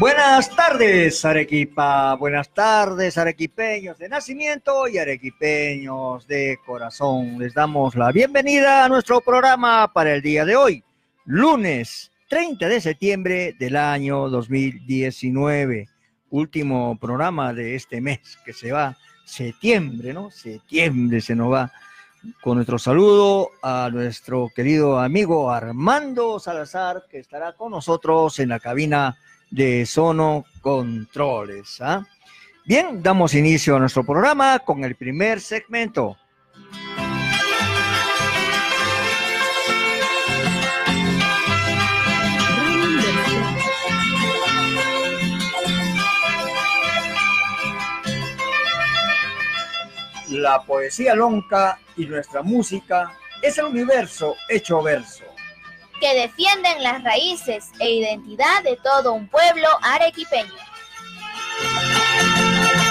Buenas tardes, Arequipa. Buenas tardes, arequipeños de nacimiento y arequipeños de corazón. Les damos la bienvenida a nuestro programa para el día de hoy, lunes 30 de septiembre del año 2019. Último programa de este mes que se va, septiembre, ¿no? Septiembre se nos va. Con nuestro saludo a nuestro querido amigo Armando Salazar, que estará con nosotros en la cabina de Sono Controles. ¿ah? Bien, damos inicio a nuestro programa con el primer segmento. La poesía lonca y nuestra música es el universo hecho verso que defienden las raíces e identidad de todo un pueblo arequipeño.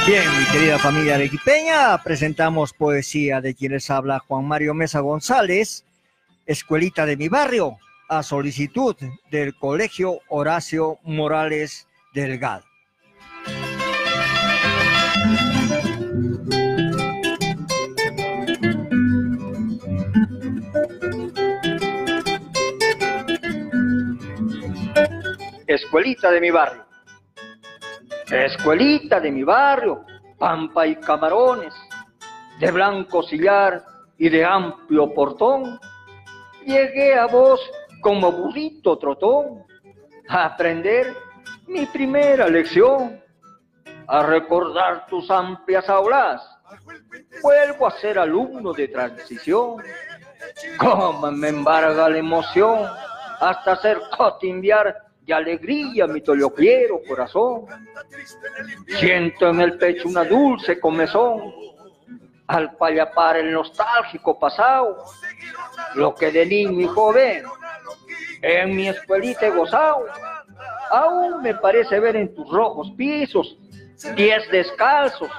Bien, mi querida familia arequipeña, presentamos poesía de quienes habla Juan Mario Mesa González, Escuelita de mi barrio, a solicitud del Colegio Horacio Morales Delgado. Escuelita de mi barrio. Escuelita de mi barrio, pampa y camarones, de blanco sillar y de amplio portón. Llegué a vos como burrito trotón a aprender mi primera lección, a recordar tus amplias aulas. Vuelvo a ser alumno de transición. Cómo me embarga la emoción hasta hacer cotimbiar alegría mi quiero corazón. Siento en el pecho una dulce comezón al payapar el nostálgico pasado, lo que de niño y joven en mi escuelita he gozado. Aún me parece ver en tus rojos pisos pies descalzos,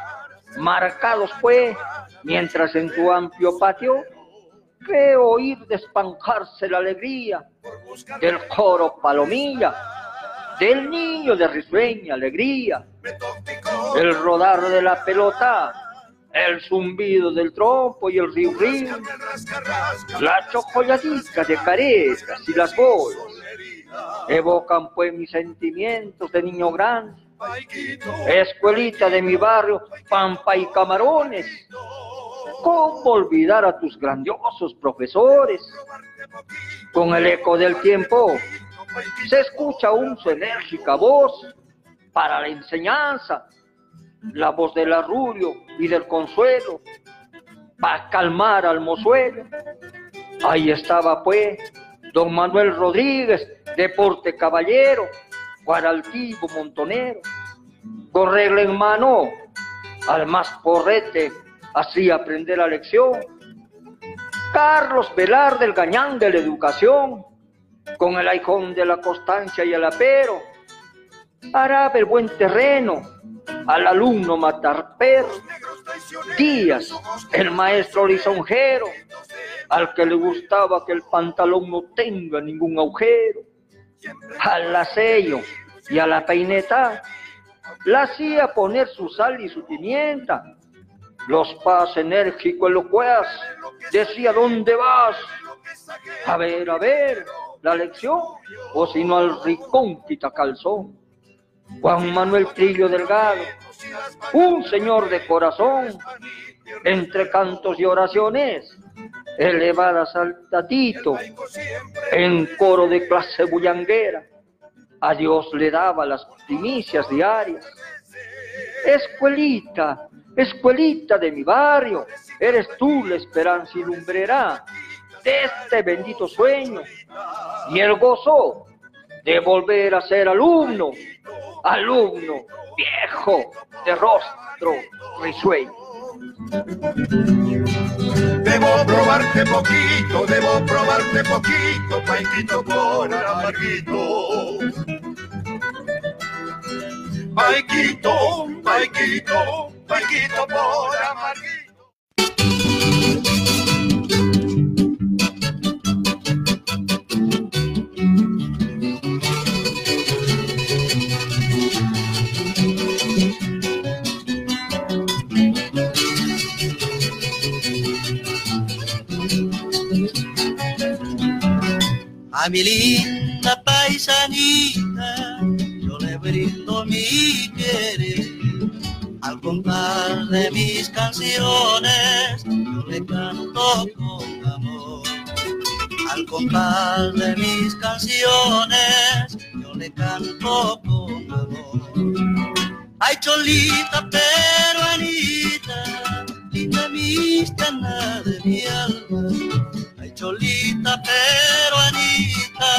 marcados fue, mientras en tu amplio patio creo oír despanjarse la alegría del coro palomilla, del niño de risueña alegría, el rodar de la pelota, el zumbido del trompo y el río río, la chocolladita de caretas y las bolas, evocan pues mis sentimientos de niño grande, escuelita de mi barrio, pampa y camarones, ¿Cómo olvidar a tus grandiosos profesores? Con el eco del tiempo se escucha aún su enérgica voz para la enseñanza, la voz del arrullo y del consuelo, para calmar al mozuelo. Ahí estaba pues don Manuel Rodríguez, deporte caballero, guaraltivo montonero, con regla en mano, al más porrete así aprender la lección. Carlos Velar del Gañán de la Educación, con el aijón de la constancia y el apero, hará el buen terreno al alumno matar perro. Díaz, el maestro lisonjero, al que le gustaba que el pantalón no tenga ningún agujero, al lacello y a la peineta, la hacía poner su sal y su pimienta, los pas enérgicos, locuaz, decía, ¿dónde vas? A ver, a ver, la lección, o si no al ricón quita calzón. Juan Manuel Trillo Delgado, un señor de corazón, entre cantos y oraciones, elevadas al tatito, en coro de clase bullanguera, a Dios le daba las primicias diarias. Escuelita, escuelita de mi barrio, eres tú la esperanza y lumbrera de este bendito sueño y el gozo de volver a ser alumno, alumno viejo de rostro risueño. Debo probarte poquito, debo probarte poquito, paquito por amarguito. Paquito, paquito, paquito por amarguito. A mi linda paisanita yo le brindo mi querer. Al contar de mis canciones yo le canto con amor. Al contar de mis canciones yo le canto con amor. Ay, cholita peruanita, linda mistiana de mi alma. Ay, cholita peruanita,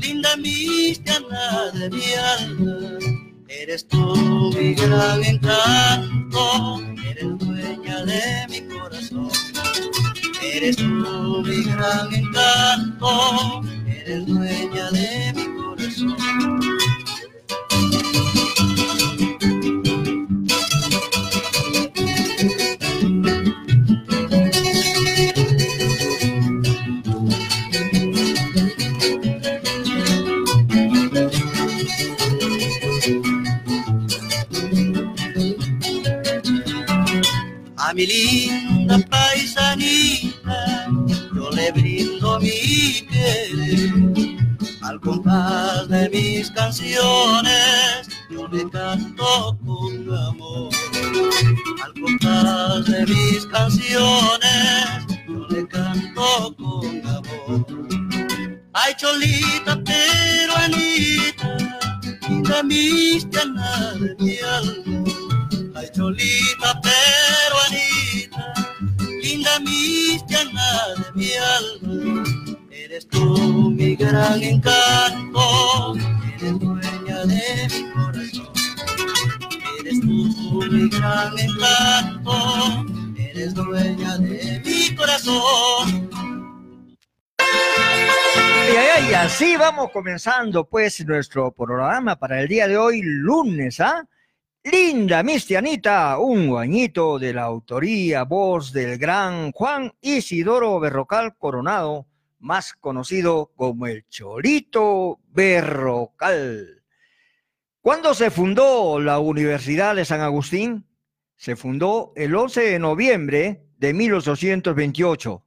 linda mistiana de mi alma. Eres tú mi gran encanto, eres dueña de mi corazón. Eres tú mi gran encanto, eres dueña de mi corazón. A mi linda paisanita yo le brindo mi querer. Al compás de mis canciones yo le canto con amor. Al compás de mis canciones yo le canto con amor. Ay, cholita peruanita, linda mistiana de mi alma. Ay, cholita linda mistiana de mi alma. Eres tú mi gran encanto, eres dueña de mi corazón. Eres tú mi gran encanto, eres dueña de mi corazón. Y así vamos comenzando pues nuestro programa para el día de hoy, lunes, ¿ah? Linda Mistianita, un guañito de la autoría, voz del gran Juan Isidoro Berrocal Coronado, más conocido como el Cholito Berrocal. ¿Cuándo se fundó la Universidad de San Agustín? Se fundó el 11 de noviembre de 1828.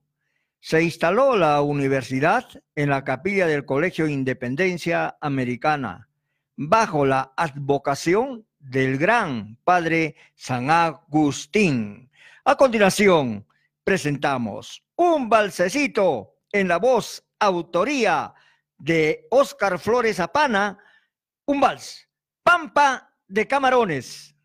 Se instaló la universidad en la capilla del Colegio Independencia Americana, bajo la advocación del gran padre San Agustín. A continuación, presentamos un balsecito en la voz autoría de Óscar Flores Apana, un vals, Pampa de Camarones.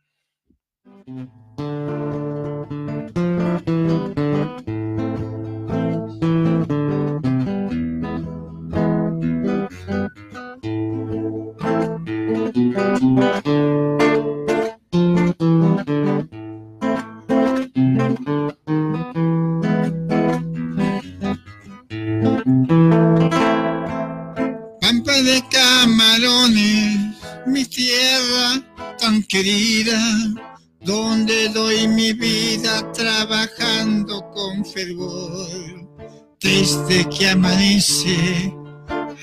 Desde que amanece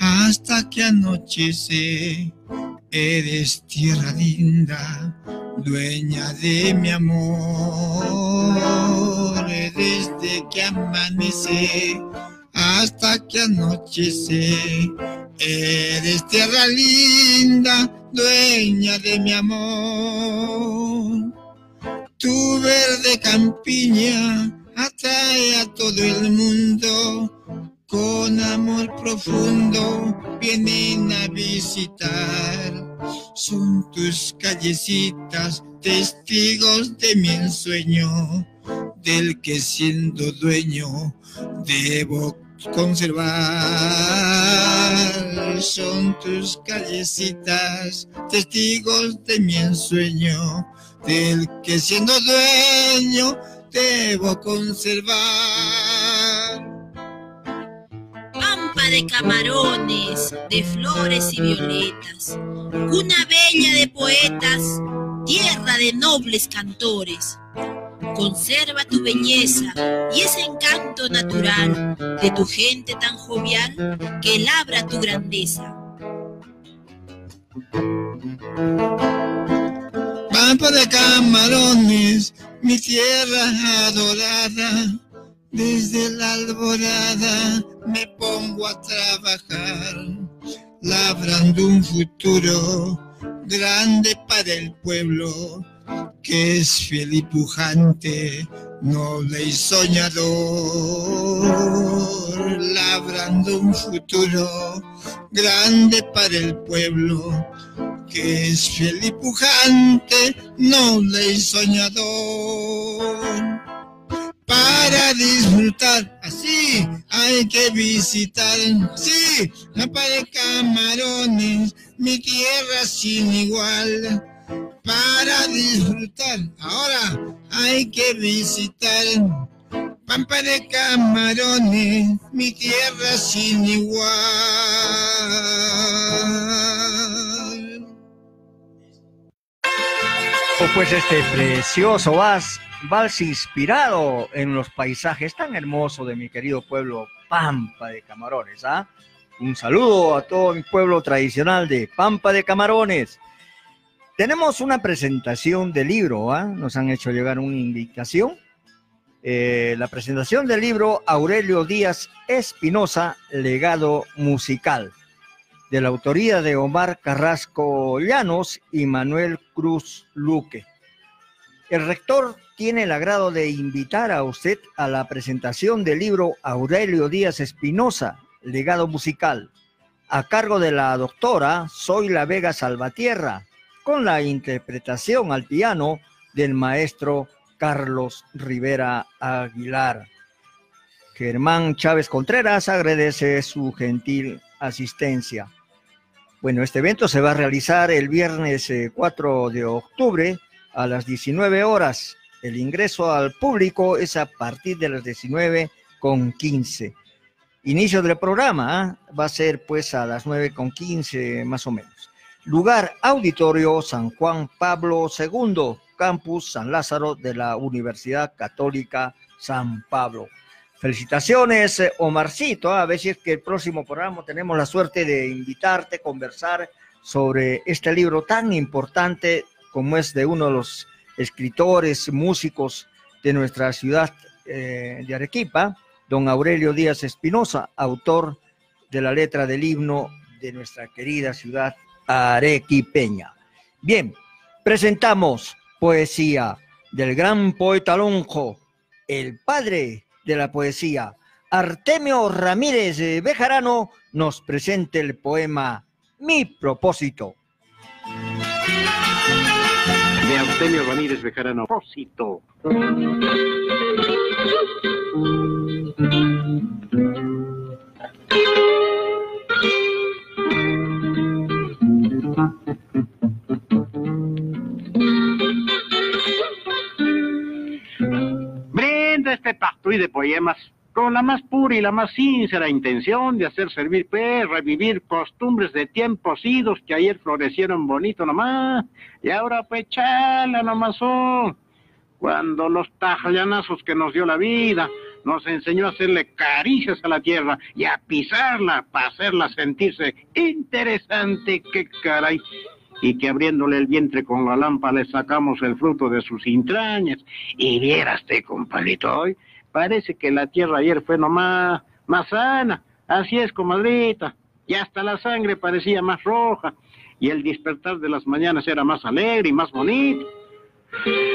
hasta que anochece. Eres tierra linda, dueña de mi amor, desde que amanece hasta que anochece. Eres tierra linda, dueña de mi amor. Tu verde campiña atrae a todo el mundo. Con amor profundo vienen a visitar. Son tus callecitas testigos de mi ensueño, del que siendo dueño debo conservar. Son tus callecitas, testigos de mi ensueño, del que siendo dueño debo conservar. Pampa de camarones, de flores y violetas, una bella de poetas, tierra de nobles cantores. Conserva tu belleza y ese encanto natural de tu gente tan jovial que labra tu grandeza. Pampa de camarones, mi tierra adorada, desde la alborada me pongo a trabajar, labrando un futuro grande para el pueblo, que es fiel y pujante, noble y soñador, labrando un futuro grande para el pueblo, que es fiel y pujante, noble y soñador. Para disfrutar, así hay que visitar, sí, para camarones, mi tierra sin igual. Para disfrutar, ahora hay que visitar Pampa de camarones, mi tierra sin igual. Pues este precioso vals, vals inspirado en los paisajes tan hermosos de mi querido pueblo Pampa de Camarones, ¿ah? Un saludo a todo mi pueblo tradicional de Pampa de Camarones. Tenemos una presentación de libro, ¿ah? Nos han hecho llegar una invitación. Eh, la presentación del libro Aurelio Díaz Espinosa, Legado Musical, de la autoría de Omar Carrasco Llanos y Manuel Cruz Luque. El rector tiene el agrado de invitar a usted a la presentación del libro Aurelio Díaz Espinosa, Legado Musical, a cargo de la doctora Soy la Vega Salvatierra, con la interpretación al piano del maestro Carlos Rivera Aguilar. Germán Chávez Contreras agradece su gentil asistencia. Bueno, este evento se va a realizar el viernes 4 de octubre a las 19 horas. El ingreso al público es a partir de las 19 con 15. Inicio del programa ¿ah? va a ser pues a las 9 con 15 más o menos. Lugar Auditorio San Juan Pablo II, Campus San Lázaro de la Universidad Católica San Pablo. Felicitaciones, eh, Omarcito. A ver si es que el próximo programa tenemos la suerte de invitarte, conversar sobre este libro tan importante como es de uno de los escritores, músicos de nuestra ciudad eh, de Arequipa, don Aurelio Díaz Espinosa, autor de la letra del himno de nuestra querida ciudad arequipeña. Bien, presentamos poesía del gran poeta lonjo, el padre de la poesía, Artemio Ramírez Bejarano, nos presenta el poema Mi propósito. De Artemio Ramírez Bejarano, propósito. Y de poemas con la más pura y la más sincera intención de hacer servir, pues, revivir costumbres de tiempos idos que ayer florecieron bonito nomás, y ahora pues chala nomás son. Cuando los tajallanazos que nos dio la vida nos enseñó a hacerle caricias a la tierra y a pisarla para hacerla sentirse interesante, qué caray. Y que abriéndole el vientre con la lámpara le sacamos el fruto de sus entrañas. Y vieraste, compadrito, hoy parece que la tierra ayer fue nomás más sana. Así es, comadrita. Y hasta la sangre parecía más roja. Y el despertar de las mañanas era más alegre y más bonito.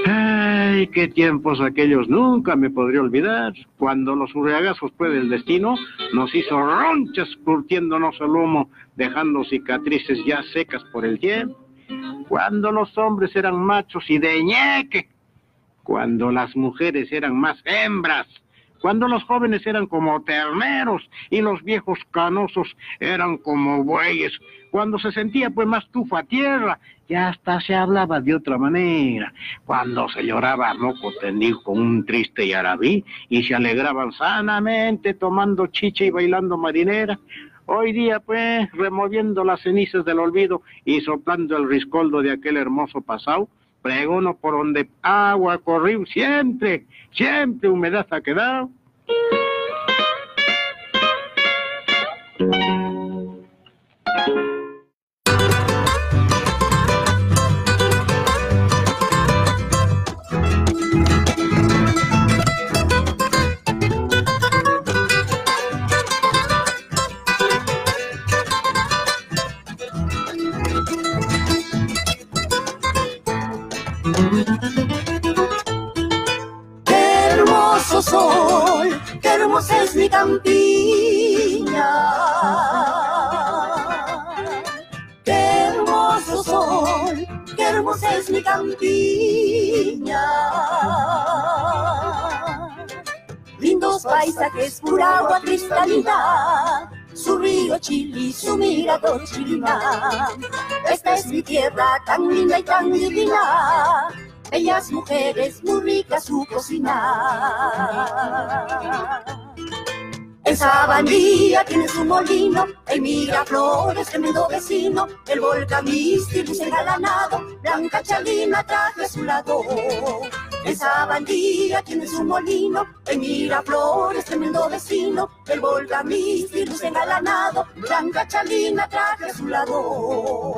Ay, qué tiempos aquellos nunca me podría olvidar, cuando los hurriagazos fue del destino, nos hizo ronchas curtiéndonos el humo, dejando cicatrices ya secas por el tiempo, cuando los hombres eran machos y de ñeque, cuando las mujeres eran más hembras, cuando los jóvenes eran como terneros y los viejos canosos eran como bueyes, cuando se sentía pues más tufa tierra, ya hasta se hablaba de otra manera, cuando se lloraba a moco tendido con un triste yarabí y se alegraban sanamente tomando chicha y bailando marinera, Hoy día, pues, removiendo las cenizas del olvido y soplando el riscoldo de aquel hermoso pasado, pregono por donde agua corrió siempre, siempre humedad ha quedado. Hermosa es mi campiña. Qué hermoso sol, qué hermosa es mi campiña. Lindos paisajes, pura agua cristalina, su río Chili, su mirador chilina. Esta es mi tierra tan linda y tan divina, bellas mujeres, muy rica su cocina. En Sabanía tiene su molino, el Miraflores, tremendo vecino, el volcán Misti, engalanado, Blanca Chalina traje su lado. En Sabanía tiene su molino, el Miraflores, tremendo vecino, el volcán Misti, engalanado, Blanca Chalina traje su lado.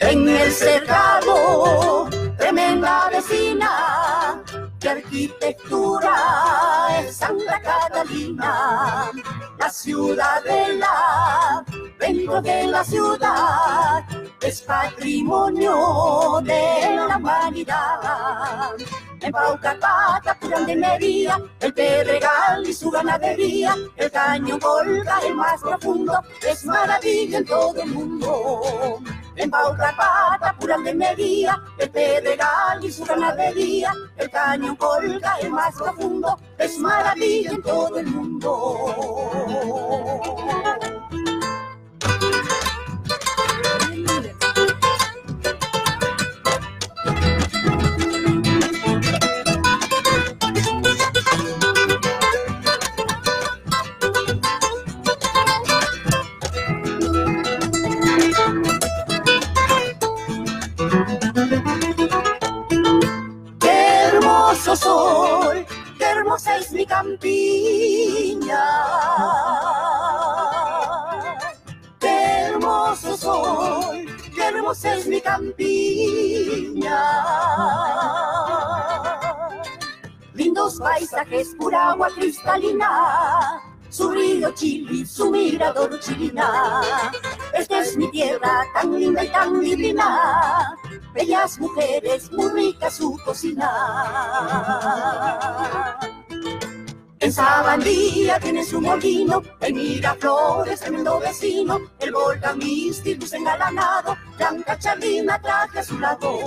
En el cercado, tremenda vecina, qué arquitectura es Santa Catalina, la ciudadela, dentro de la ciudad, es patrimonio de la humanidad. En de Mería, el Pedregal y su ganadería, el caño colga, el más profundo, es maravilla en todo el mundo. En Paucarpata, Purán de el Pedregal y su ganadería, el caño colga, el más profundo, es maravilla en todo el mundo. Tiene su molino, el Miraflores, tremendo vecino, el volcán Misti, luz engalanado, Blanca Charlina traje a su lado.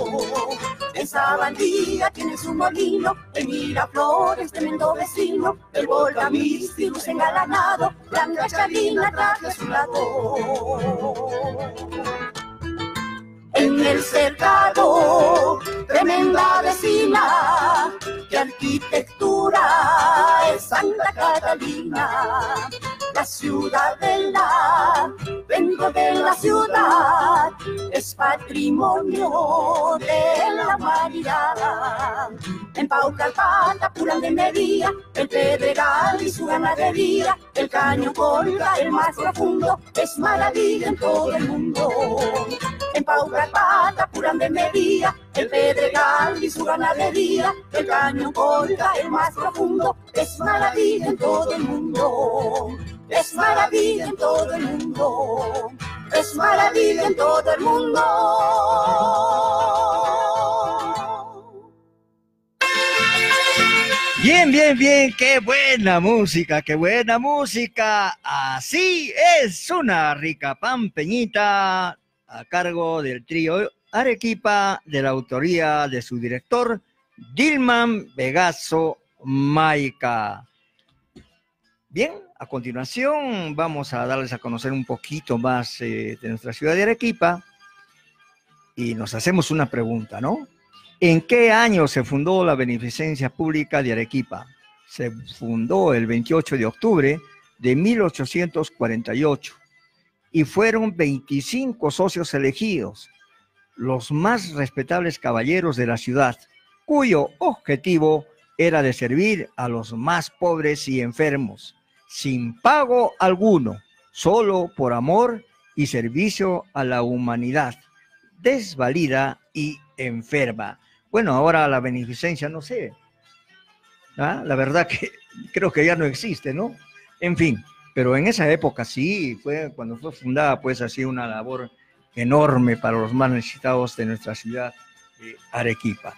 En Sabandía tiene su molino, el Miraflores, tremendo vecino, el volcán Misti, luz engalanado, Blanca Charlina traje a su lado. En el cercado, tremenda vecina, qué es Santa Catalina, la ciudadela, dentro de la ciudad, es patrimonio de la humanidad. En Paucarpata, Purán de Mería, el Pedregal y su ganadería, el caño colga, el más profundo, es maravilla en todo el mundo. En Paucarpata, Purán de Mería, el Pedregal y su ganadería, el caño colga, el más profundo, es maravilla en todo el mundo. Es maravilla en todo el mundo. Es maravilla en todo el mundo. Bien, bien, bien, qué buena música, qué buena música. Así es una rica pampeñita a cargo del trío Arequipa de la autoría de su director Dilman Vegaso Maica. Bien, a continuación vamos a darles a conocer un poquito más eh, de nuestra ciudad de Arequipa y nos hacemos una pregunta, ¿no? ¿En qué año se fundó la Beneficencia Pública de Arequipa? Se fundó el 28 de octubre de 1848 y fueron 25 socios elegidos, los más respetables caballeros de la ciudad, cuyo objetivo era de servir a los más pobres y enfermos, sin pago alguno, solo por amor y servicio a la humanidad, desvalida y enferma. Bueno, ahora la beneficencia, no sé. ¿ah? La verdad que creo que ya no existe, ¿no? En fin, pero en esa época sí, fue cuando fue fundada, pues así una labor enorme para los más necesitados de nuestra ciudad de Arequipa.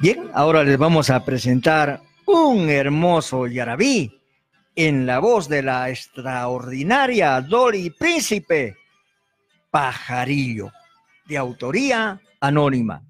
Bien, ahora les vamos a presentar un hermoso yarabí en la voz de la extraordinaria Dolly Príncipe, Pajarillo, de autoría anónima.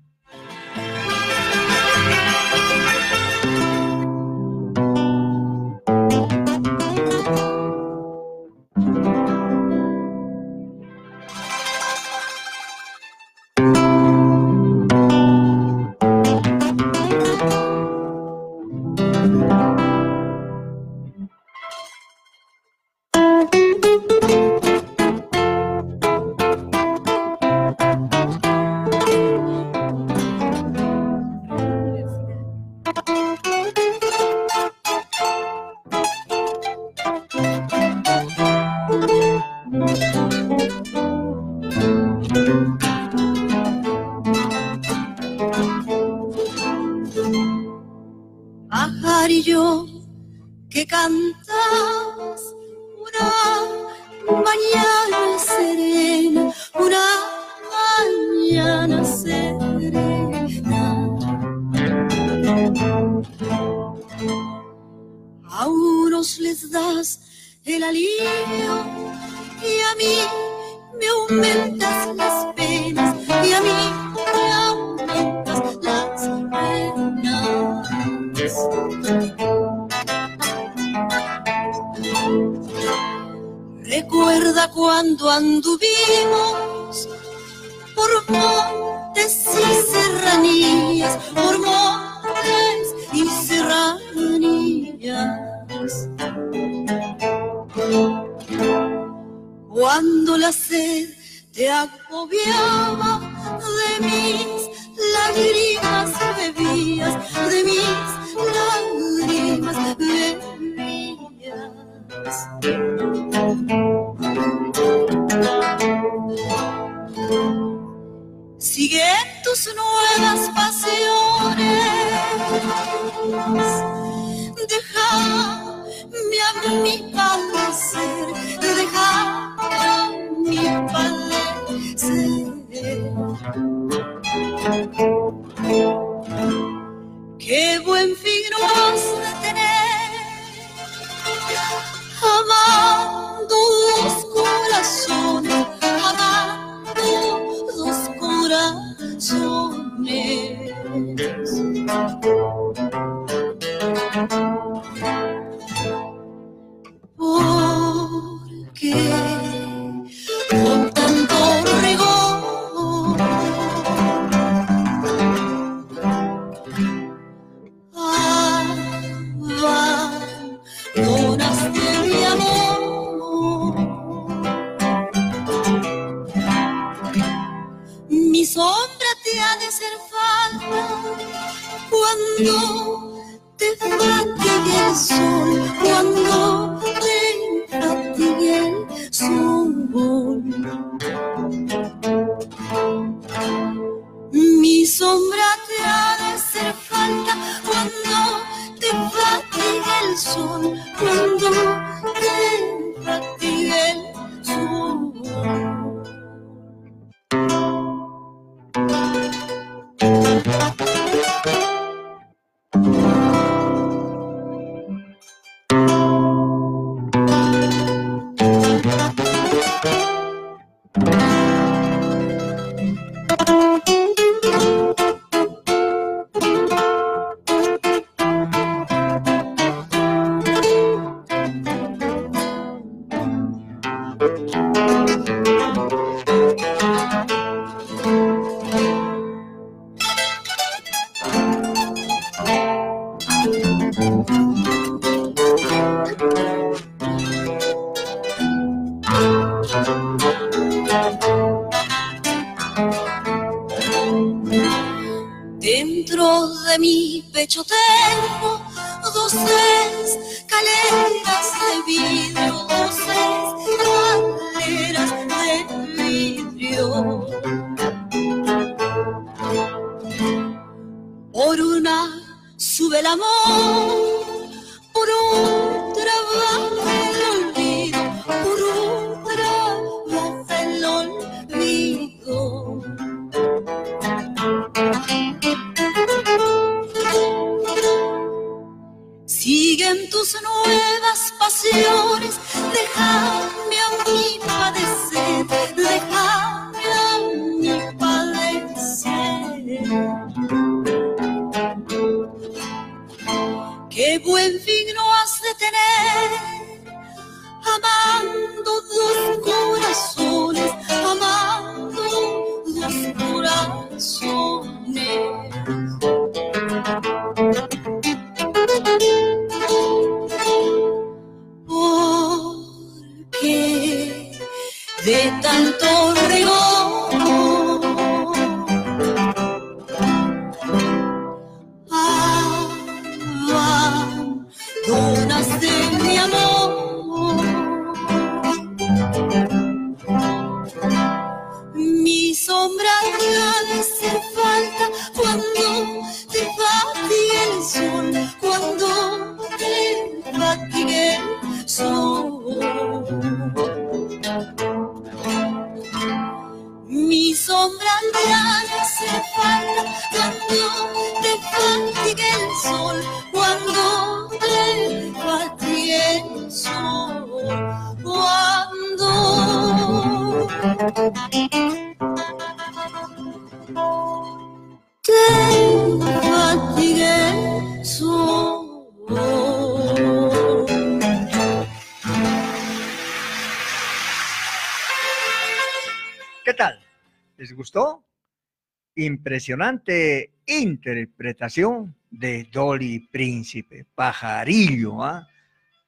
Impresionante interpretación de Dolly Príncipe, pajarillo, ¿ah?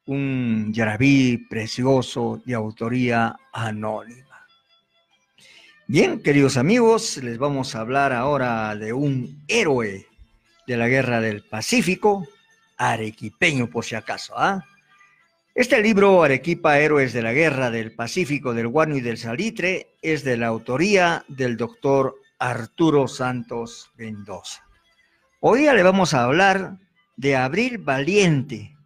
un yarabí precioso de autoría anónima. Bien, queridos amigos, les vamos a hablar ahora de un héroe de la Guerra del Pacífico, arequipeño por si acaso, ¿ah? Este libro, Arequipa, Héroes de la Guerra del Pacífico, del Guano y del Salitre, es de la autoría del doctor Arturo Santos Mendoza. Hoy le vamos a hablar de Abril Valiente.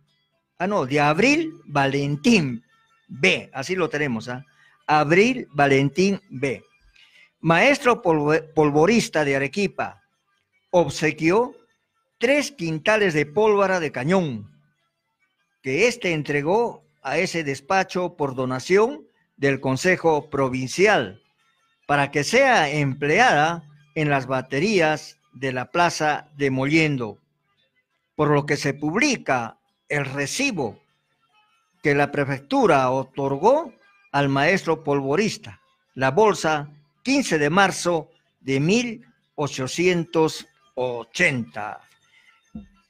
Ah, no, de Abril Valentín B, así lo tenemos, ¿ah? Abril Valentín B. Maestro polvo- polvorista de Arequipa, obsequió tres quintales de pólvora de cañón que éste entregó a ese despacho por donación del Consejo Provincial para que sea empleada en las baterías de la Plaza de Mollendo, por lo que se publica el recibo que la prefectura otorgó al maestro polvorista, la bolsa 15 de marzo de 1880.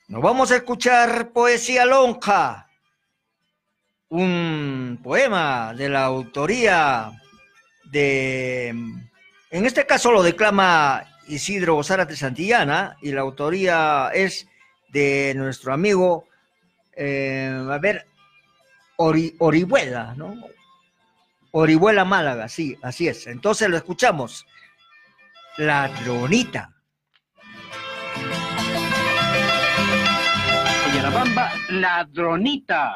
Nos vamos a escuchar Poesía Lonja, un poema de la autoría de, en este caso lo declama Isidro Zárate Santillana y la autoría es de nuestro amigo, eh, a ver, Ori- Orihuela, ¿no? Orihuela Málaga, sí, así es. Entonces lo escuchamos. Ladronita. Oye, la bamba, ladronita.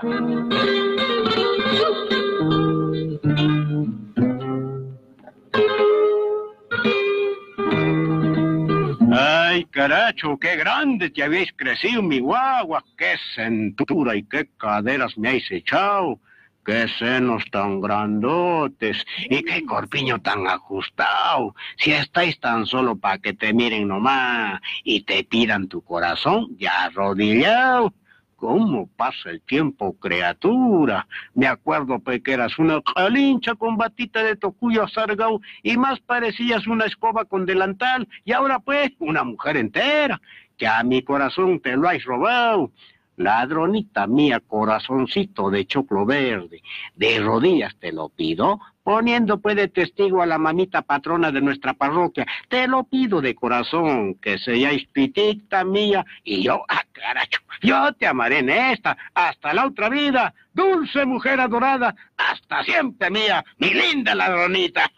Caracho, qué grande te habéis crecido, mi guagua. Qué cintura y qué caderas me habéis echado. Qué senos tan grandotes y qué corpiño tan ajustado. Si estáis tan solo para que te miren nomás y te pidan tu corazón, ya arrodillado. ¿Cómo pasa el tiempo, criatura? Me acuerdo pues, que eras una calincha con batita de tocuyo sargao y más parecías una escoba con delantal y ahora pues una mujer entera. Ya mi corazón te lo has robado. Ladronita mía, corazoncito de choclo verde, de rodillas te lo pido, poniendo pues de testigo a la mamita patrona de nuestra parroquia. Te lo pido de corazón, que seáis pitita mía, y yo, ah, caracho, yo te amaré en esta, hasta la otra vida, dulce mujer adorada, hasta siempre mía, mi linda ladronita.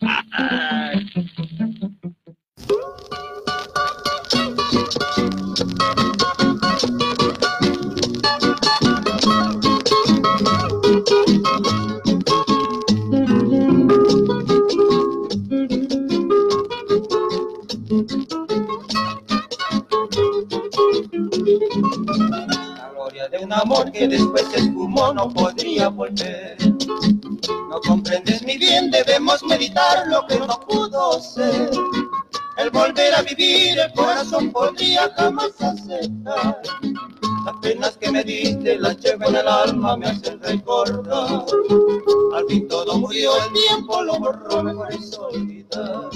un amor que después se esfumó no podría volver. No comprendes mi bien, debemos meditar lo que no pudo ser. El volver a vivir, el corazón podría jamás aceptar. Las penas que me diste, las llevo en el alma, me hacen recordar. Al fin todo murió, el tiempo lo borró, mejor es olvidar.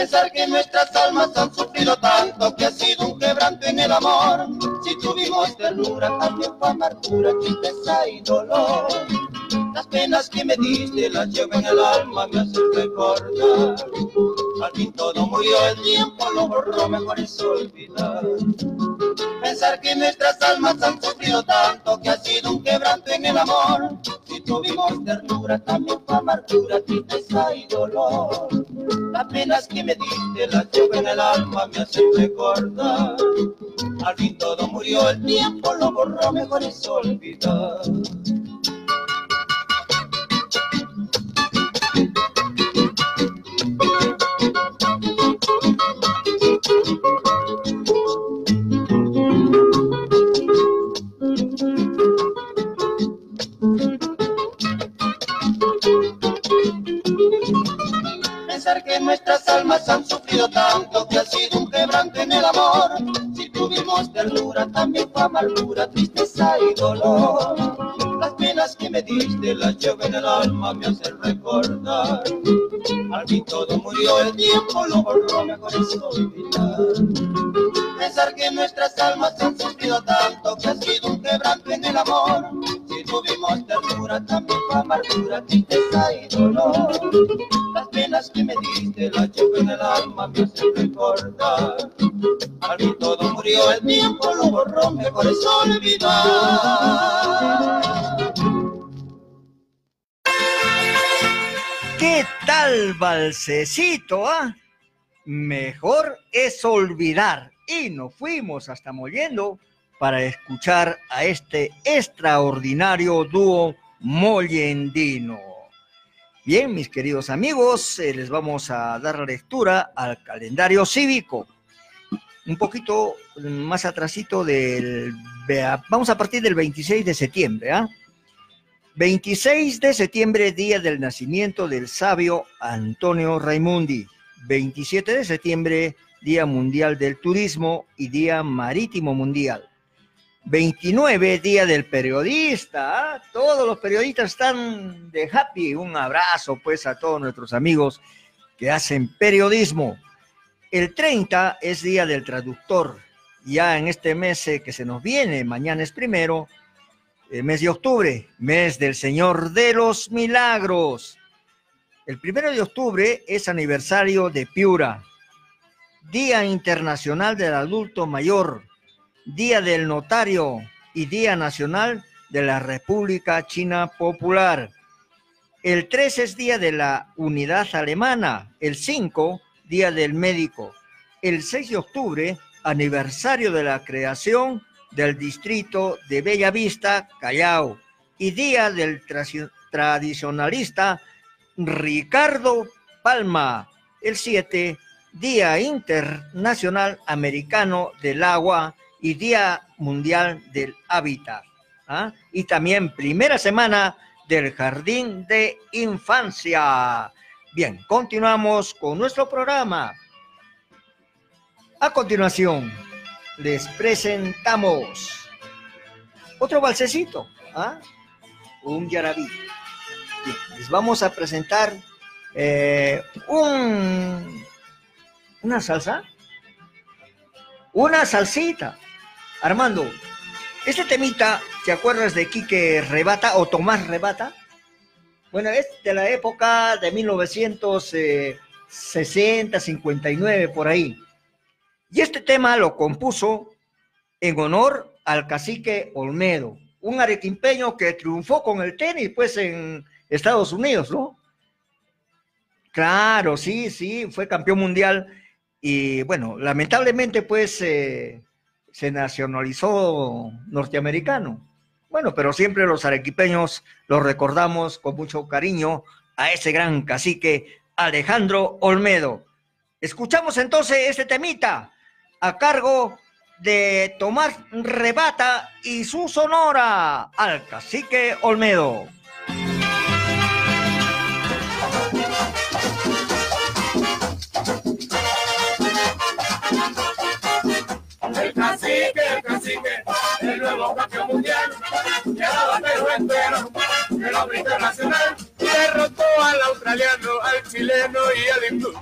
Pensar que nuestras almas han sufrido tanto que ha sido un quebranto en el amor. Si tuvimos ternura, también fue amargura, tristeza y dolor. Las penas que me diste las llevo en el alma, me hacen recordar. Al fin todo murió, el tiempo lo borró, mejor es olvidar. Pensar que nuestras almas han sufrido tanto que ha sido un quebranto en el amor. Si tuvimos ternura, también fue amargura, tristeza y dolor. Las penas que me diste las llevo en el alma, me hacen recordar. Al fin todo murió, el tiempo lo borró, mejor es olvidar. Almas han sufrido tanto que ha sido un quebranto en el amor. Si tuvimos ternura, también fue amargura, tristeza y dolor. Las penas que me diste las llevo en el alma, me hacen recordar. Al fin todo murió, el tiempo lo borró, mejor es olvidar. Pensar que nuestras almas han sufrido tanto que ha sido un quebranto en el amor. Si tuvimos ternura, también fue amargura, tristeza y dolor. Penas que me diste las llevo en el alma, me hacen recordar. Al fin todo murió, el tiempo lo borró, mejor es olvidar. ¿Qué tal, balsecito, ah? Mejor es olvidar. Y nos fuimos hasta Mollendo para escuchar a este extraordinario dúo mollendino. Bien, mis queridos amigos, eh, les vamos a dar lectura al calendario cívico. Un poquito más atrasito del... Vamos a partir del 26 de septiembre, ¿ah? 26 de septiembre, día del nacimiento del sabio Antonio Raimundi. 27 de septiembre, Día Mundial del Turismo y Día Marítimo Mundial. 29, Día del Periodista. ¿ah? Todos los periodistas están de happy. Un abrazo pues a todos nuestros amigos que hacen periodismo. El 30 es Día del Traductor. Ya en este mes eh, que se nos viene, mañana es primero, el mes de octubre, mes del Señor de los Milagros. El primero de octubre es aniversario de Piura, Día Internacional del Adulto Mayor, Día del Notario y Día Nacional de la República China Popular. El 3 es Día de la Unidad Alemana, el 5, Día del Médico. El 6 de octubre, aniversario de la creación del distrito de Bella Vista, Callao, y Día del tra- Tradicionalista Ricardo Palma. El 7, Día Internacional Americano del Agua y Día Mundial del Hábitat. ¿ah? Y también primera semana del Jardín de Infancia. Bien, continuamos con nuestro programa. A continuación, les presentamos otro balsecito, ¿ah? un yarabí. Bien, les vamos a presentar eh, un, una salsa, una salsita. Armando, Este temita, ¿te acuerdas de Quique Rebata o Tomás Rebata? Bueno, es de la época de 1960, 59, por ahí. Y este tema lo compuso en honor al cacique Olmedo, un arequimpeño que triunfó con el tenis, pues, en Estados Unidos, ¿no? Claro, sí, sí, fue campeón mundial y bueno, lamentablemente pues eh, se nacionalizó norteamericano. Bueno, pero siempre los arequipeños los recordamos con mucho cariño a ese gran cacique Alejandro Olmedo. Escuchamos entonces este temita a cargo de Tomás Rebata y su sonora al cacique Olmedo. Nuevo campeón mundial, llevaba a Perú entero, el hombre internacional, derrotó al australiano, al chileno y al hindú,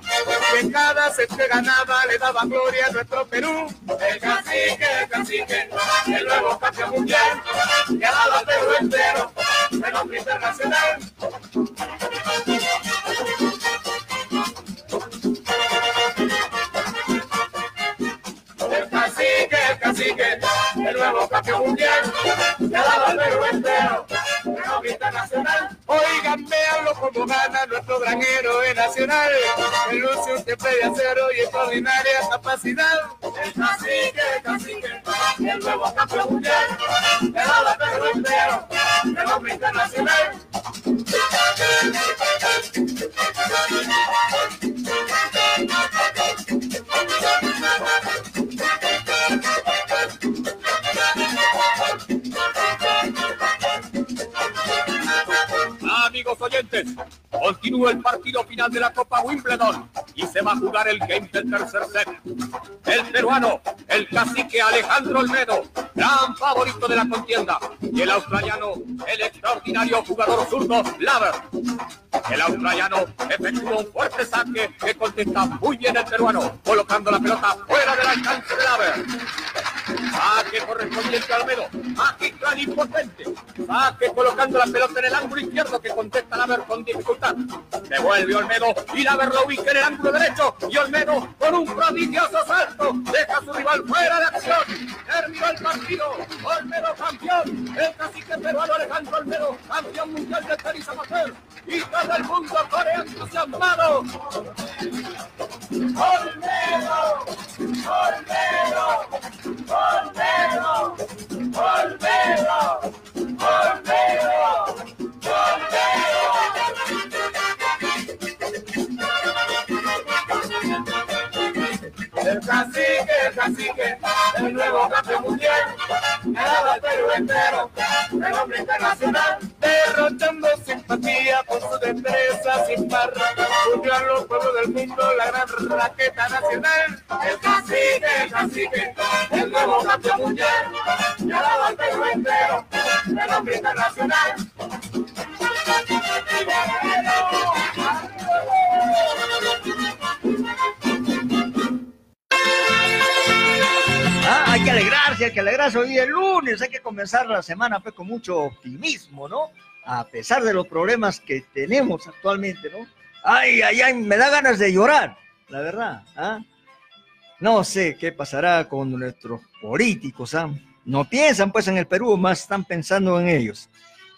que cada set ganaba le daba gloria a nuestro Perú. El cacique, el cacique, el nuevo campeón mundial, llevaba a Perú entero, el hombre internacional. Campeón mundial, ya daba al Perú entero, el hombre internacional. Oigan, véanlo como gana nuestro gran héroe nacional, que luce un temple de acero y extraordinaria capacidad. El cacique, el cacique, el nuevo campeón mundial, ya daba al Perú entero, el hombre internacional. Amigos oyentes, continúa el partido final de la Copa Wimbledon y se va a jugar el game del tercer set. El peruano, el cacique Alejandro Olmedo, gran favorito de la contienda, y el australiano, el extraordinario jugador zurdo Laver. El australiano efectuó un fuerte saque que contesta muy bien el peruano, colocando la pelota fuera del alcance de Laver. Saque correspondiente a Olmedo, magistral y potente. Saque colocando la pelota en el ángulo izquierdo que contesta Laver con dificultad. Devuelve Olmedo y Laver lo ubica en el ángulo derecho. Y Olmedo con un prodigioso salto deja su rival fuera de acción. Terminó el partido. Olmedo campeón. El cacique peruano Alejandro Olmedo, campeón mundial de tenis amateur. Y todo el mundo corre entusiasmado. Olmedo, Olmedo, Olmedo, Olmedo, Olmedo, El cacique, el cacique, el nuevo campeón mundial, el Perú entero, el hombre internacional, derrochando simpatía por su destreza sin par, unió a los pueblos del mundo la gran raqueta nacional. El cacique, el cacique, el nuevo campeón mundial, el Perú entero, el hombre internacional. Que alegrarse, hay que alegrarse. Hoy es lunes, hay que comenzar la semana pues, con mucho optimismo, ¿no? A pesar de los problemas que tenemos actualmente, ¿no? Ay, ay, ay, me da ganas de llorar, la verdad. ¿ah? No sé qué pasará con nuestros políticos, ¿ah? No piensan pues en el Perú, más están pensando en ellos.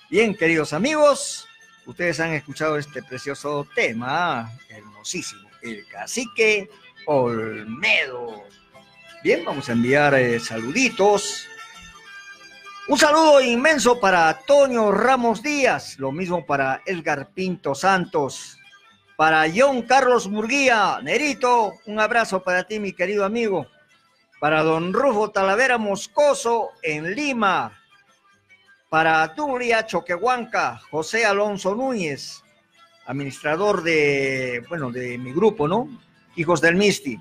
Bien, queridos amigos, ustedes han escuchado este precioso tema, ¿ah? hermosísimo, el cacique Olmedo. Bien, vamos a enviar eh, saluditos. Un saludo inmenso para Toño Ramos Díaz, lo mismo para Edgar Pinto Santos, para John Carlos Murguía, Nerito, un abrazo para ti, mi querido amigo. Para don Rufo Talavera Moscoso en Lima, para Duria Choquehuanca, José Alonso Núñez, administrador de, bueno, de mi grupo, ¿no? Hijos del Misti.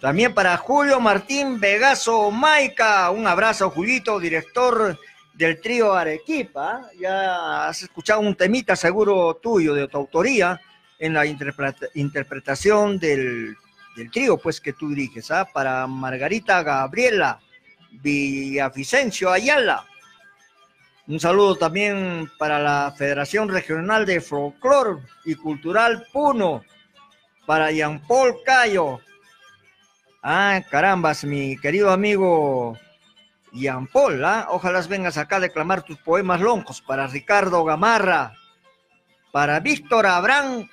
También para Julio Martín Vegaso Maica, un abrazo, Julito, director del trío Arequipa. Ya has escuchado un temita seguro tuyo, de tu autoría, en la interpreta- interpretación del, del trío, pues, que tú diriges, ¿ah? Para Margarita Gabriela, Villavicencio Ayala. Un saludo también para la Federación Regional de Folclor y Cultural Puno, para Jean Paul Cayo. Ah, carambas, mi querido amigo Jean Paul, ¿ah? ojalá vengas acá a declamar tus poemas loncos para Ricardo Gamarra, para Víctor Abraham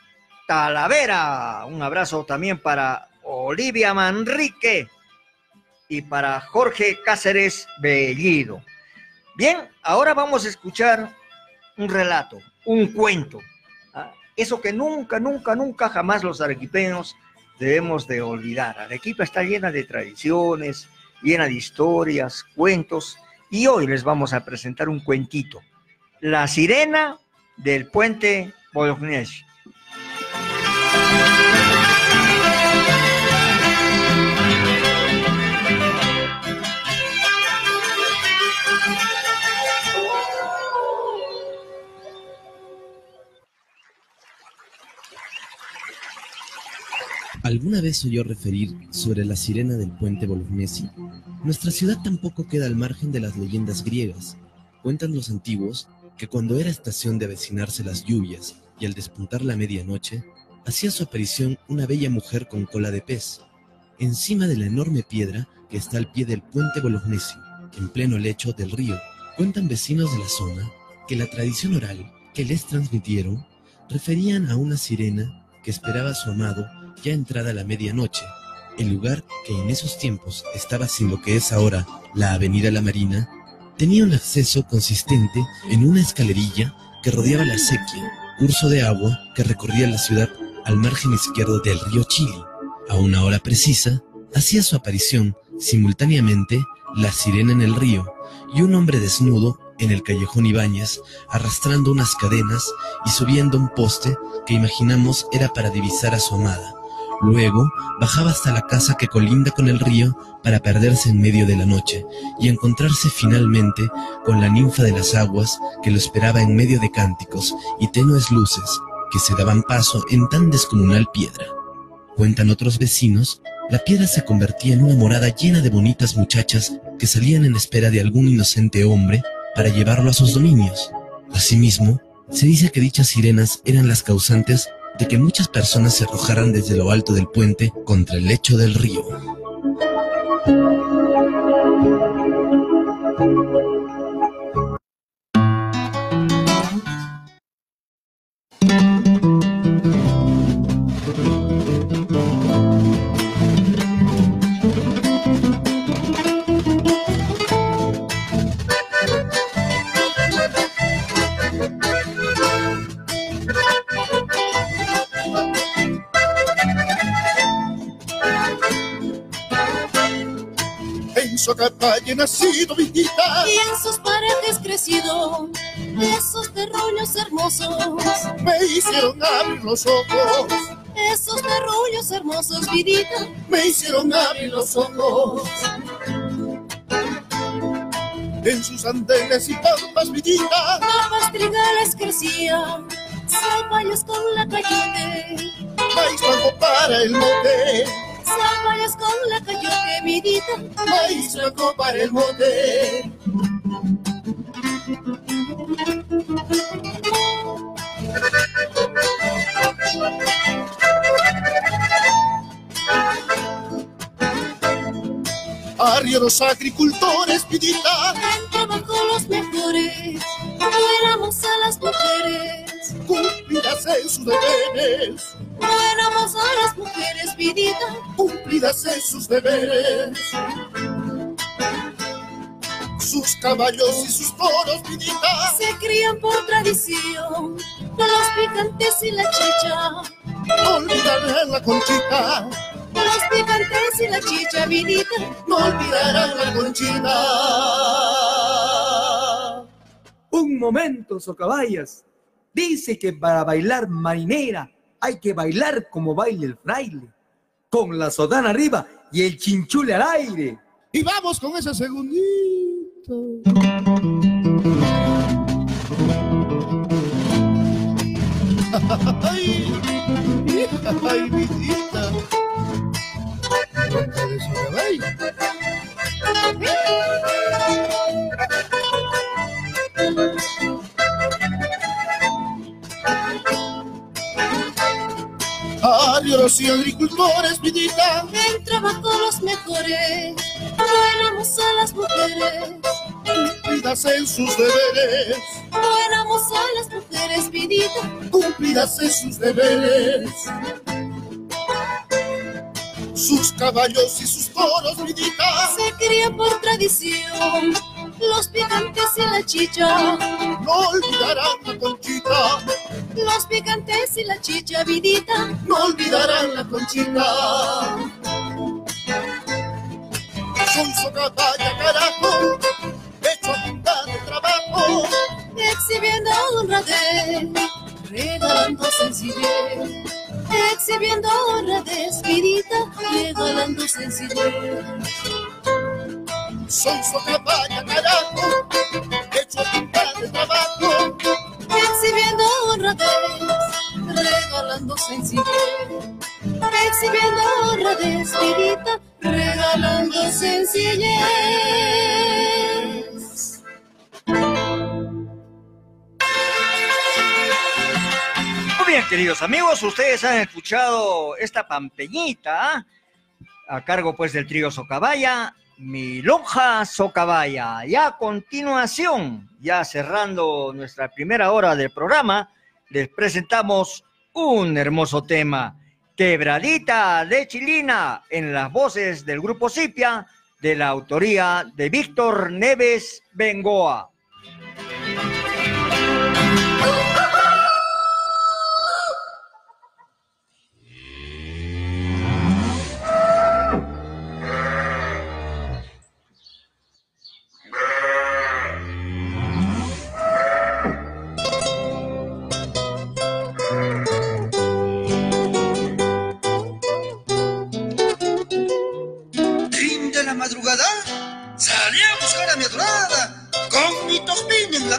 Talavera, un abrazo también para Olivia Manrique y para Jorge Cáceres Bellido. Bien, ahora vamos a escuchar un relato, un cuento. ¿ah? Eso que nunca, nunca, nunca jamás los arequipeños debemos de olvidar. Arequipa está llena de tradiciones, llena de historias, cuentos, y hoy les vamos a presentar un cuentito. La sirena del puente Bolognesi. ¿Alguna vez oyó referir sobre la sirena del puente Bolognesi? Nuestra ciudad tampoco queda al margen de las leyendas griegas. Cuentan los antiguos que cuando era estación de avecinarse las lluvias y al despuntar la medianoche, hacía su aparición una bella mujer con cola de pez, encima de la enorme piedra que está al pie del puente Bolognesi, en pleno lecho del río. Cuentan vecinos de la zona que la tradición oral que les transmitieron referían a una sirena que esperaba a su amado ya entrada la medianoche, el lugar que en esos tiempos estaba sin lo que es ahora la Avenida La Marina, tenía un acceso consistente en una escalerilla que rodeaba la sequía, curso de agua que recorría la ciudad al margen izquierdo del río Chili. A una hora precisa, hacía su aparición simultáneamente la sirena en el río y un hombre desnudo en el callejón Ibáñez, arrastrando unas cadenas y subiendo un poste que imaginamos era para divisar a su amada. Luego bajaba hasta la casa que colinda con el río para perderse en medio de la noche y encontrarse finalmente con la ninfa de las aguas que lo esperaba en medio de cánticos y tenues luces que se daban paso en tan descomunal piedra. Cuentan otros vecinos, la piedra se convertía en una morada llena de bonitas muchachas que salían en espera de algún inocente hombre para llevarlo a sus dominios. Asimismo, se dice que dichas sirenas eran las causantes de que muchas personas se arrojaran desde lo alto del puente contra el lecho del río. Calle nacido y en sus paredes crecido esos terruños hermosos. Me hicieron abrir los ojos, esos terruños hermosos vidita me hicieron abrir los ojos. En sus andenes y pampas vidita papas trigales crecían zapallos con la cayote maíz blanco para el mote, zapallos con la cayote vidita maíz blanco para el mote. Arriba los agricultores vidita trabajo los mejores no éramos a las mujeres. Cumplidas en sus deberes, no a las mujeres vidita cumplidas en sus deberes. Sus caballos y sus toros vidita se crían por tradición los picantes y la chicha no olvidarán la conchita, los picantes y la chicha vidita no olvidarán la conchita. Un momento, socabayas. Dice que para bailar marinera hay que bailar como baila el fraile, con la sotana arriba y el chinchule al aire. Y vamos con ese segundito. Arios y agricultores, vidita. El trabajo los mejores, buenamos a las mujeres. Cumplidas en sus deberes, Buenamos a las mujeres, vidita. cumplidas en sus deberes. Sus caballos y sus toros, vidita. Se cría por tradición, los picantes y la chicha. No olvidarán la conchita, Los picantes y la chicha, vidita. no olvidarán la conchita. Son socavalla, carajo, hecho a punta de trabajo. Exhibiendo honradez, regalando sencillez. Exhibiendo honradez, vidita, regalando sencillez. Son socavalla, carajo, hecho a de trabajo. Exhibiendo honradez, regalando sencillez. Exhibiendo honradez, vidita, regalando sencillez. Muy bien, queridos amigos, ustedes han escuchado esta pampeñita a cargo pues del trío Socabaya, Mi Lonja Socabaya. Y a continuación, ya cerrando nuestra primera hora del programa, les presentamos un hermoso tema, Quebradita de Chilina, en las voces del grupo Cipia, de la autoría de Víctor Neves Bengoa.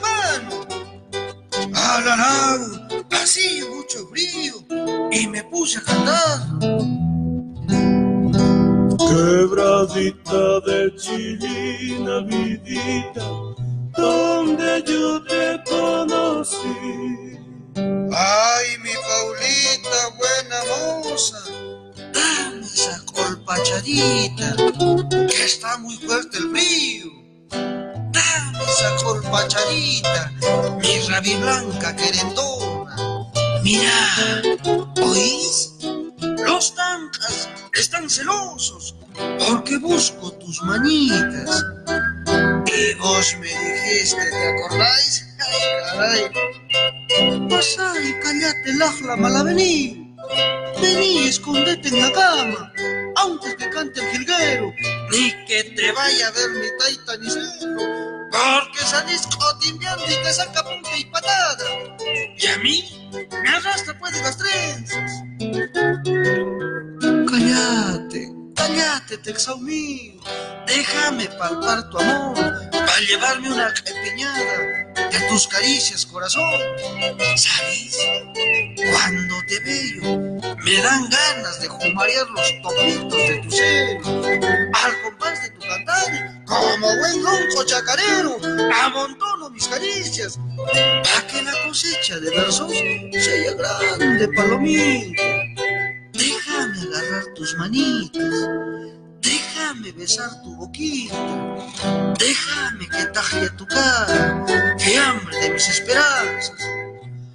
La mano. Hacía mucho frío y me puse a cantar. Quebradita de chilina, vidita, donde yo te conocí. Ay, mi Paulita, buena moza, dame esa colpachadita, que está muy fuerte el frío. Esa colpachadita, mi rabi blanca querendona. Mira, ¿oís? Los tancas están celosos porque busco tus manitas. Y vos me dijiste, ¿te acordáis? Ay, caray. Pasá y callate el ajla vení. Vení, escondete en la cama, antes que cante el jilguero, ni que te vaya a ver mi taita ni cero, porque salís cotimbeando y te saca punta y patada. Y a mí me arrastra pues de las trenzas. Cállate, cállate, texao mío. Déjame palpar tu amor para llevarme una empeñada de tus caricias, corazón. ¿Sabes? Cuando te veo, me dan ganas de jumarear los topitos de tu seno. Al compás de tu cantar, como buen ronco chacarero, amontono mis caricias para que la cosecha de versos sea grande, palomita. Déjame agarrar tus manitas. Déjame besar tu boquita. Déjame que taje tu cara. Que hambre de mis esperanzas.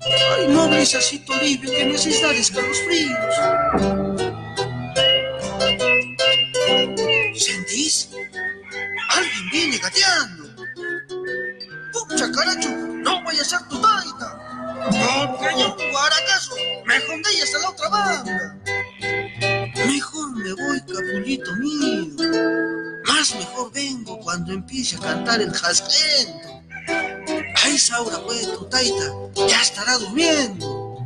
Ay, no brisacito libre que necesitas para los fríos. ¿Sentís? Alguien viene gateando. Pucha, caracho, no vaya a ser tu taita. Porque yo, guaracazo, me escondí hasta la otra banda. Cuando empiece a cantar el jasquento. A esa hora, pues, tu taita ya estará durmiendo.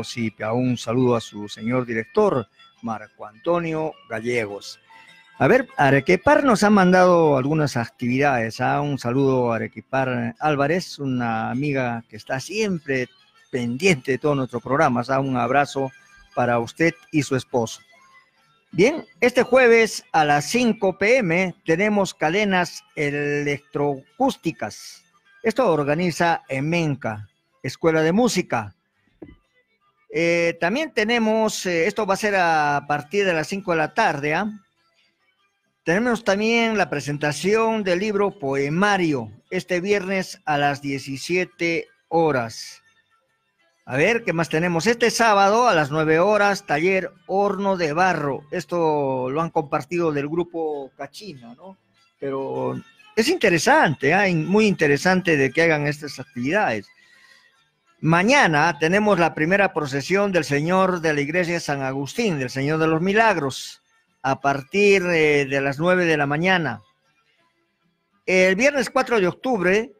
Grupo Cipia. Un saludo a su señor director, Marco Antonio Gallegos. A ver, Arequipar nos ha mandado algunas actividades. ¿ah? Un saludo a Arequipar Álvarez, una amiga que está siempre pendiente de todos nuestros programas. ¿ah? Un abrazo para usted y su esposo. Bien, este jueves a las 5 pm tenemos cadenas electroacústicas. Esto organiza Emenca, Escuela de Música. Eh, también tenemos, eh, esto va a ser a partir de las 5 de la tarde, ¿ah? Tenemos también la presentación del libro Poemario, este viernes a las 17 horas. A ver, ¿qué más tenemos? Este sábado a las 9 horas, taller Horno de Barro. Esto lo han compartido del grupo Cachina, ¿no? Pero es interesante, ¿ah? muy interesante de que hagan estas actividades. Mañana tenemos la primera procesión del Señor de la Iglesia San Agustín, del Señor de los Milagros, a partir eh, de las 9 de la mañana. El viernes 4 de octubre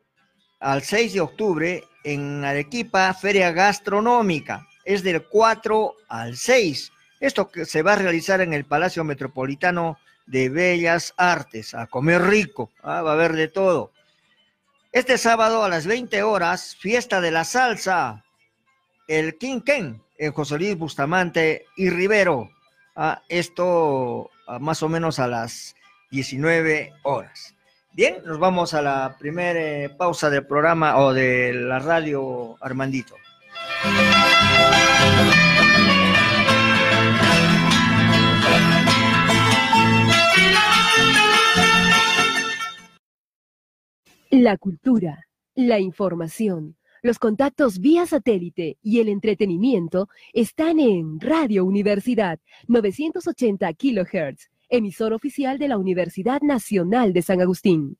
al 6 de octubre en Arequipa, Feria Gastronómica. Es del 4 al 6. Esto que se va a realizar en el Palacio Metropolitano de Bellas Artes, a comer rico, ah, va a haber de todo. Este sábado a las 20 horas, fiesta de la salsa, el Quinquén, en José Luis Bustamante y Rivero. Ah, esto ah, más o menos a las 19 horas. Bien, nos vamos a la primera eh, pausa del programa o de la radio Armandito. La cultura, la información, los contactos vía satélite y el entretenimiento están en Radio Universidad 980 kHz, emisor oficial de la Universidad Nacional de San Agustín.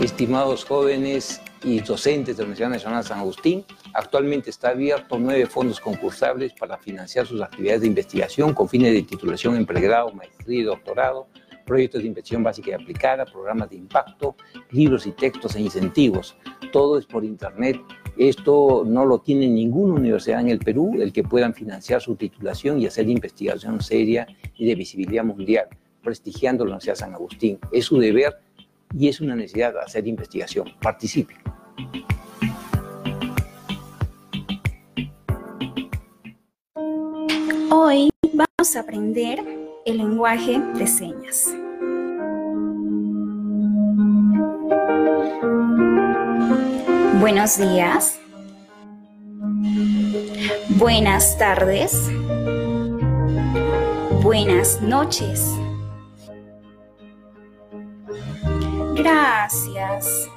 Estimados jóvenes y docentes de la Universidad Nacional de San Agustín, actualmente está abierto nueve fondos concursables para financiar sus actividades de investigación con fines de titulación en pregrado, maestría y doctorado, proyectos de inversión básica y aplicada, programas de impacto, libros y textos e incentivos. Todo es por Internet. Esto no lo tiene ninguna universidad en el Perú, el que puedan financiar su titulación y hacer investigación seria y de visibilidad mundial, prestigiando la Universidad San Agustín. Es su deber y es una necesidad hacer investigación. Participe. Hoy vamos a aprender el lenguaje de señas. Buenos días. Buenas tardes. Buenas noches. Gracias.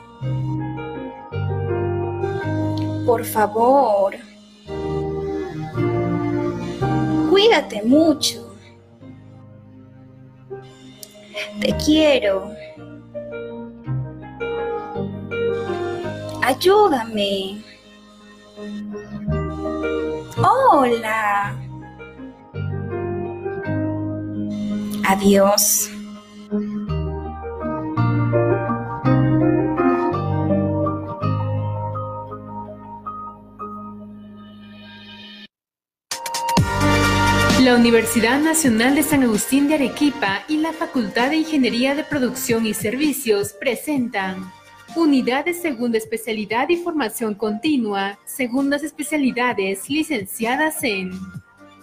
Por favor. Cuídate mucho. Te quiero. Ayúdame. Hola. Adiós. La Universidad Nacional de San Agustín de Arequipa y la Facultad de Ingeniería de Producción y Servicios presentan Unidad de Segunda Especialidad y Formación Continua, segundas especialidades licenciadas en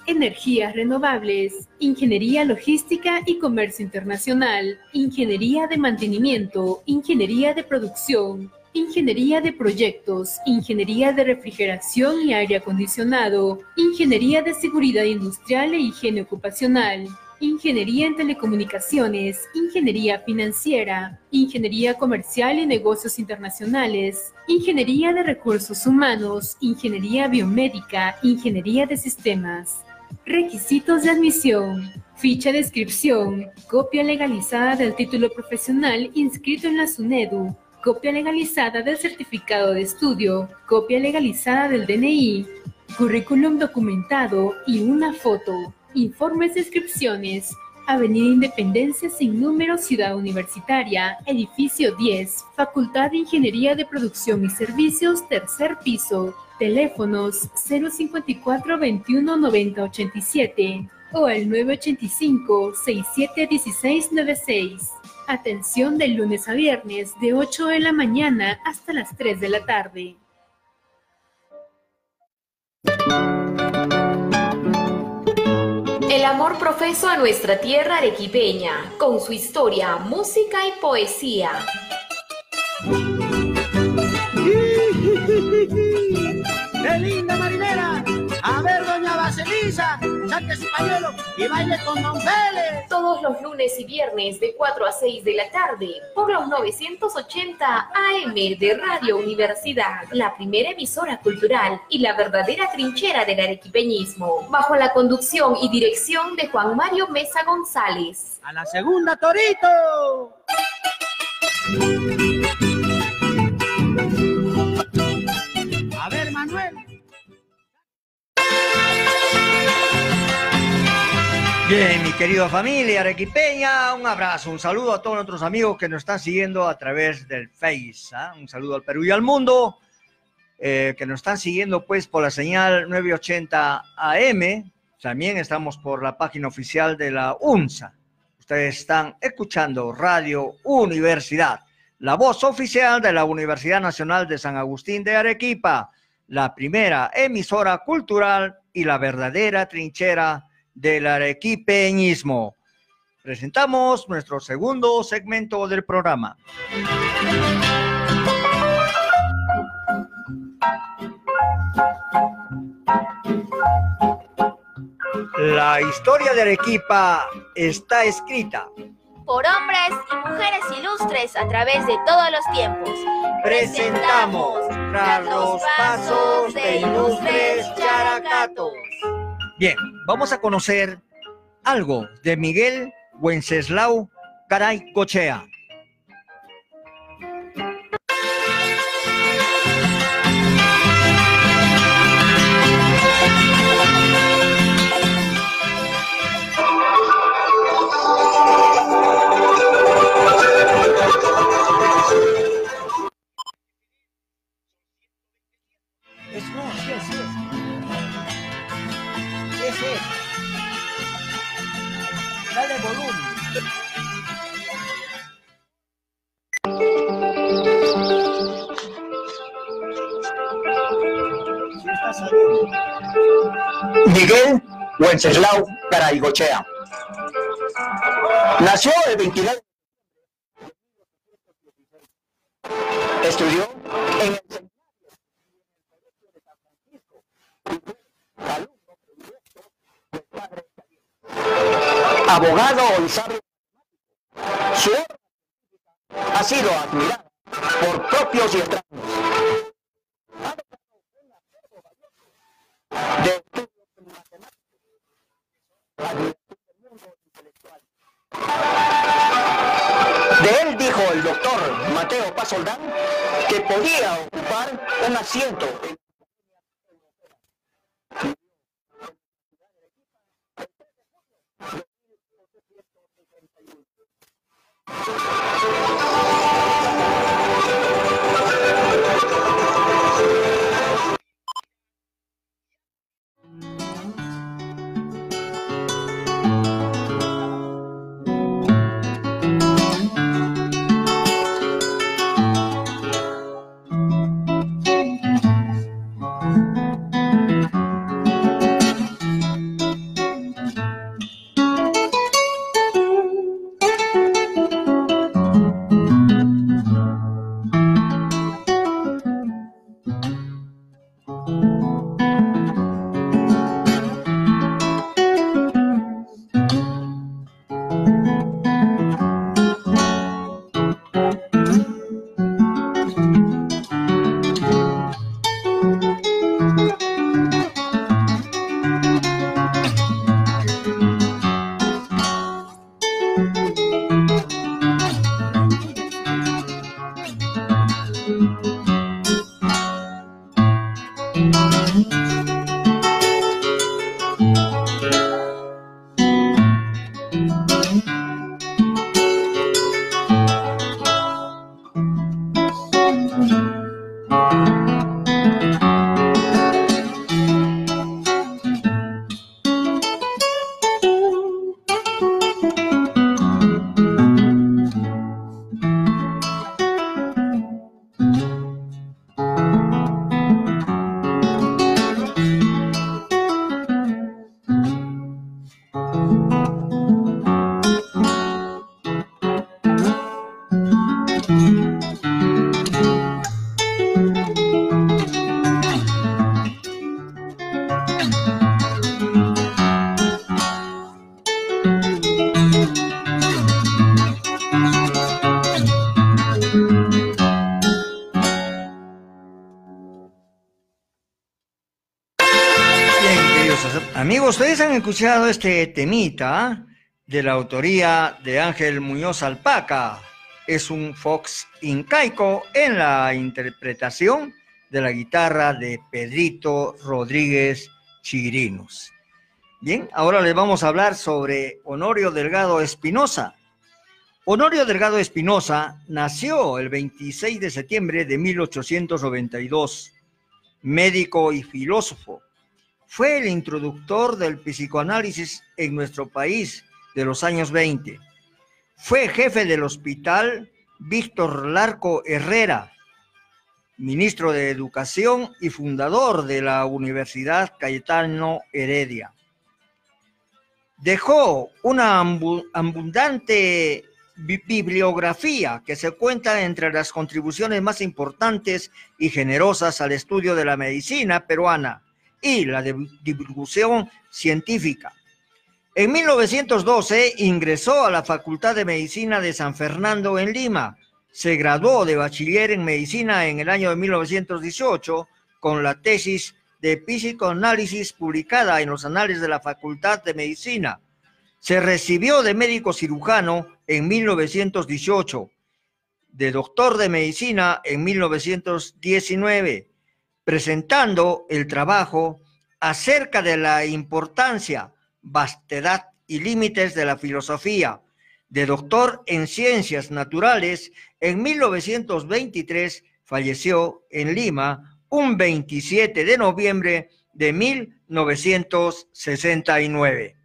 Energías Renovables, Ingeniería Logística y Comercio Internacional, Ingeniería de Mantenimiento, Ingeniería de Producción, Ingeniería de Proyectos, Ingeniería de Refrigeración y Aire Acondicionado, Ingeniería de Seguridad Industrial e Higiene Ocupacional, Ingeniería en Telecomunicaciones, Ingeniería Financiera, Ingeniería Comercial y Negocios Internacionales, Ingeniería de Recursos Humanos, Ingeniería Biomédica, Ingeniería de Sistemas. Requisitos de admisión. Ficha de inscripción. Copia legalizada del título profesional inscrito en la SUNEDU. Copia legalizada del certificado de estudio. Copia legalizada del DNI. Currículum documentado y una foto. Informes de inscripciones. Avenida Independencia sin número Ciudad Universitaria, edificio 10, Facultad de Ingeniería de Producción y Servicios, tercer piso. Teléfonos 054 21 90 87 o el 985 67 16 96. Atención de lunes a viernes de 8 de la mañana hasta las 3 de la tarde. El amor profeso a nuestra tierra arequipeña, con su historia, música y poesía. ¡Qué linda saque su pañuelo y baile con Don Félix. Todos los lunes y viernes de 4 a 6 de la tarde por los 980 AM de Radio Universidad, la primera emisora cultural y la verdadera trinchera del arequipeñismo, bajo la conducción y dirección de Juan Mario Mesa González. A la segunda, Torito. Bien, mi querida familia arequipeña, un abrazo, un saludo a todos nuestros amigos que nos están siguiendo a través del Face. ¿ah? Un saludo al Perú y al mundo, eh, que nos están siguiendo pues por la señal 980 AM. También estamos por la página oficial de la UNSA. Ustedes están escuchando Radio Universidad, la voz oficial de la Universidad Nacional de San Agustín de Arequipa, la primera emisora cultural y la verdadera trinchera del arequipeñismo. Presentamos nuestro segundo segmento del programa. La historia de Arequipa está escrita. Por hombres y mujeres ilustres a través de todos los tiempos. Presentamos tras los pasos de ilustres characatos. Bien, vamos a conocer algo de Miguel Wenceslao Caray Cochea. Miguel Wenceslao Garaygochea. Nació el 29 Estudió abogado y sabio. Su obra ha sido admirada por propios y extraños. De estudios en matemáticas, mundo intelectual. De él dijo el doctor Mateo Pasoldán que podía ocupar un asiento en Escuchado este temita de la autoría de Ángel Muñoz Alpaca. Es un fox incaico en la interpretación de la guitarra de Pedrito Rodríguez Chirinos. Bien, ahora les vamos a hablar sobre Honorio Delgado Espinosa. Honorio Delgado Espinosa nació el 26 de septiembre de 1892, médico y filósofo fue el introductor del psicoanálisis en nuestro país de los años 20. Fue jefe del hospital Víctor Larco Herrera, ministro de Educación y fundador de la Universidad Cayetano Heredia. Dejó una abundante bibliografía que se cuenta entre las contribuciones más importantes y generosas al estudio de la medicina peruana y la divulgación científica. En 1912 ingresó a la Facultad de Medicina de San Fernando en Lima. Se graduó de bachiller en medicina en el año de 1918 con la tesis de psicoanálisis publicada en los anales de la Facultad de Medicina. Se recibió de médico cirujano en 1918, de doctor de medicina en 1919 presentando el trabajo acerca de la importancia, vastedad y límites de la filosofía. De doctor en ciencias naturales, en 1923 falleció en Lima un 27 de noviembre de 1969.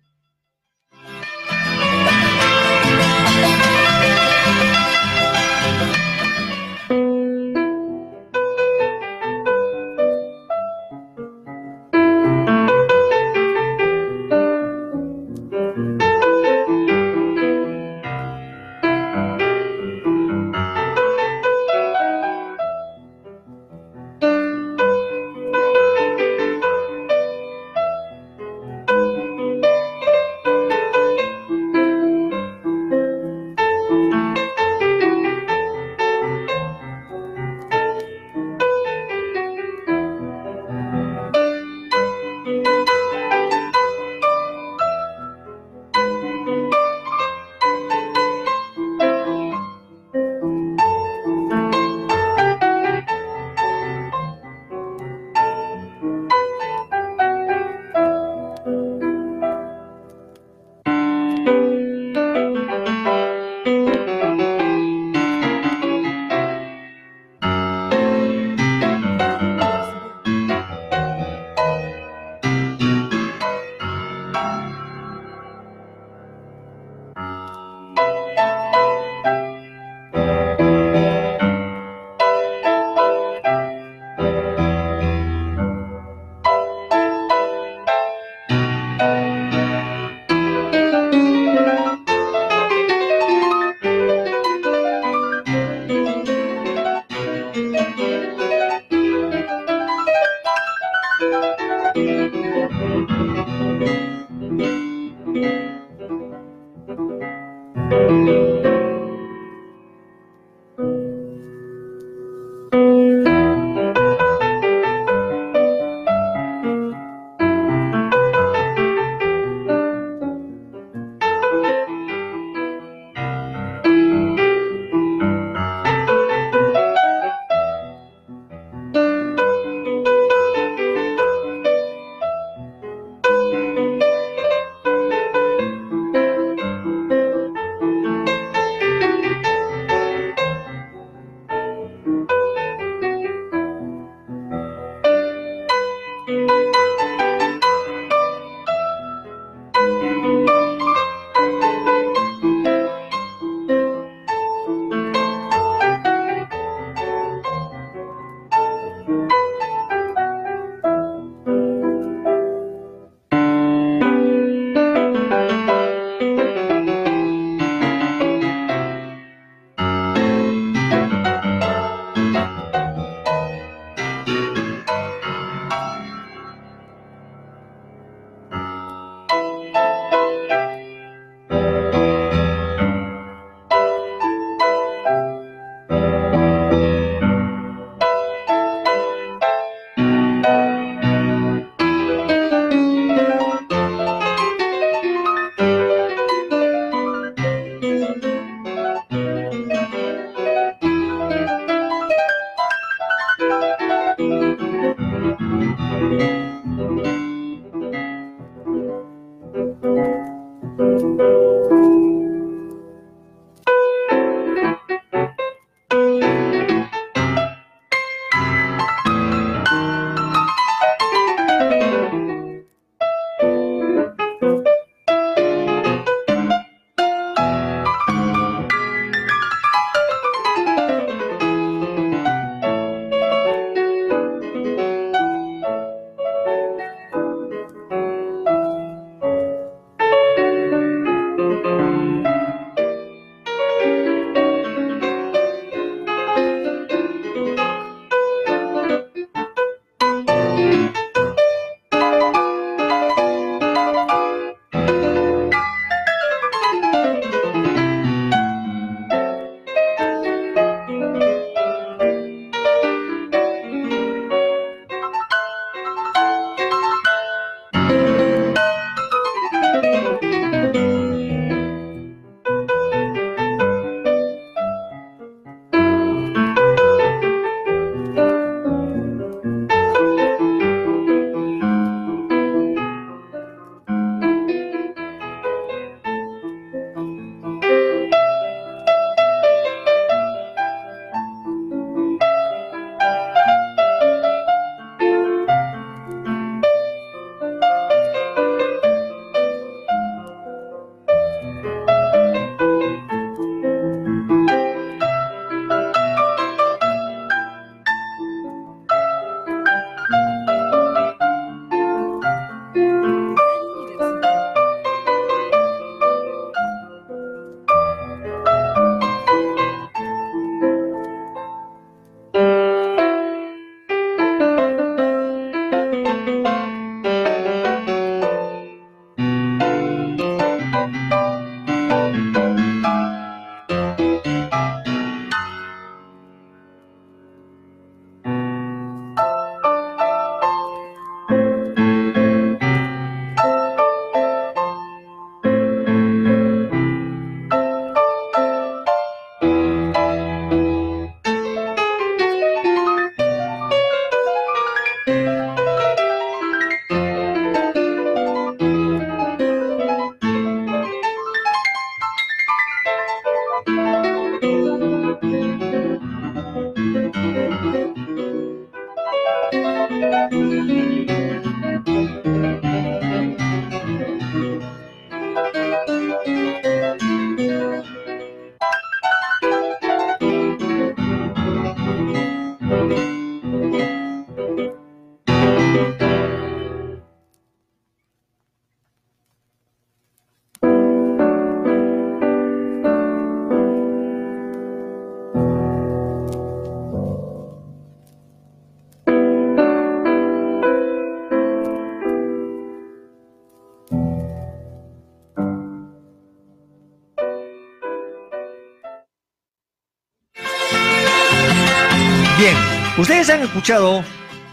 Han escuchado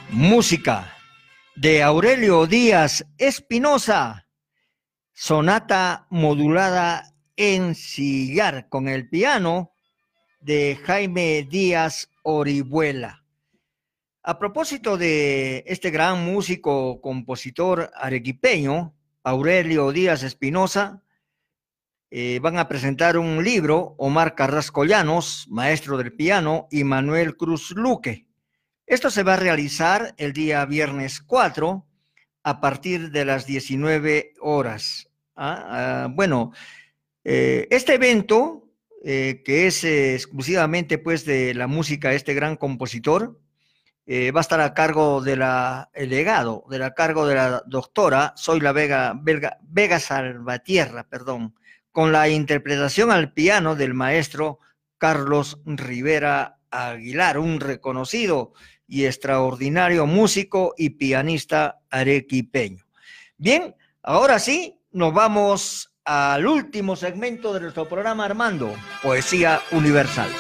música de Aurelio Díaz Espinosa, sonata modulada en sillar con el piano de Jaime Díaz Orihuela. A propósito de este gran músico, compositor arequipeño, Aurelio Díaz Espinosa, eh, van a presentar un libro, Omar Carrasco Llanos, maestro del piano, y Manuel Cruz Luque. Esto se va a realizar el día viernes 4 a partir de las 19 horas. Ah, ah, bueno, eh, este evento, eh, que es exclusivamente pues de la música de este gran compositor, va a estar a cargo de la, el legado, de la cargo de la doctora, soy la Vega, Vega Salvatierra, perdón, con la interpretación al piano del maestro Carlos Rivera Aguilar, un reconocido y extraordinario músico y pianista arequipeño. Bien, ahora sí, nos vamos al último segmento de nuestro programa Armando, Poesía Universal.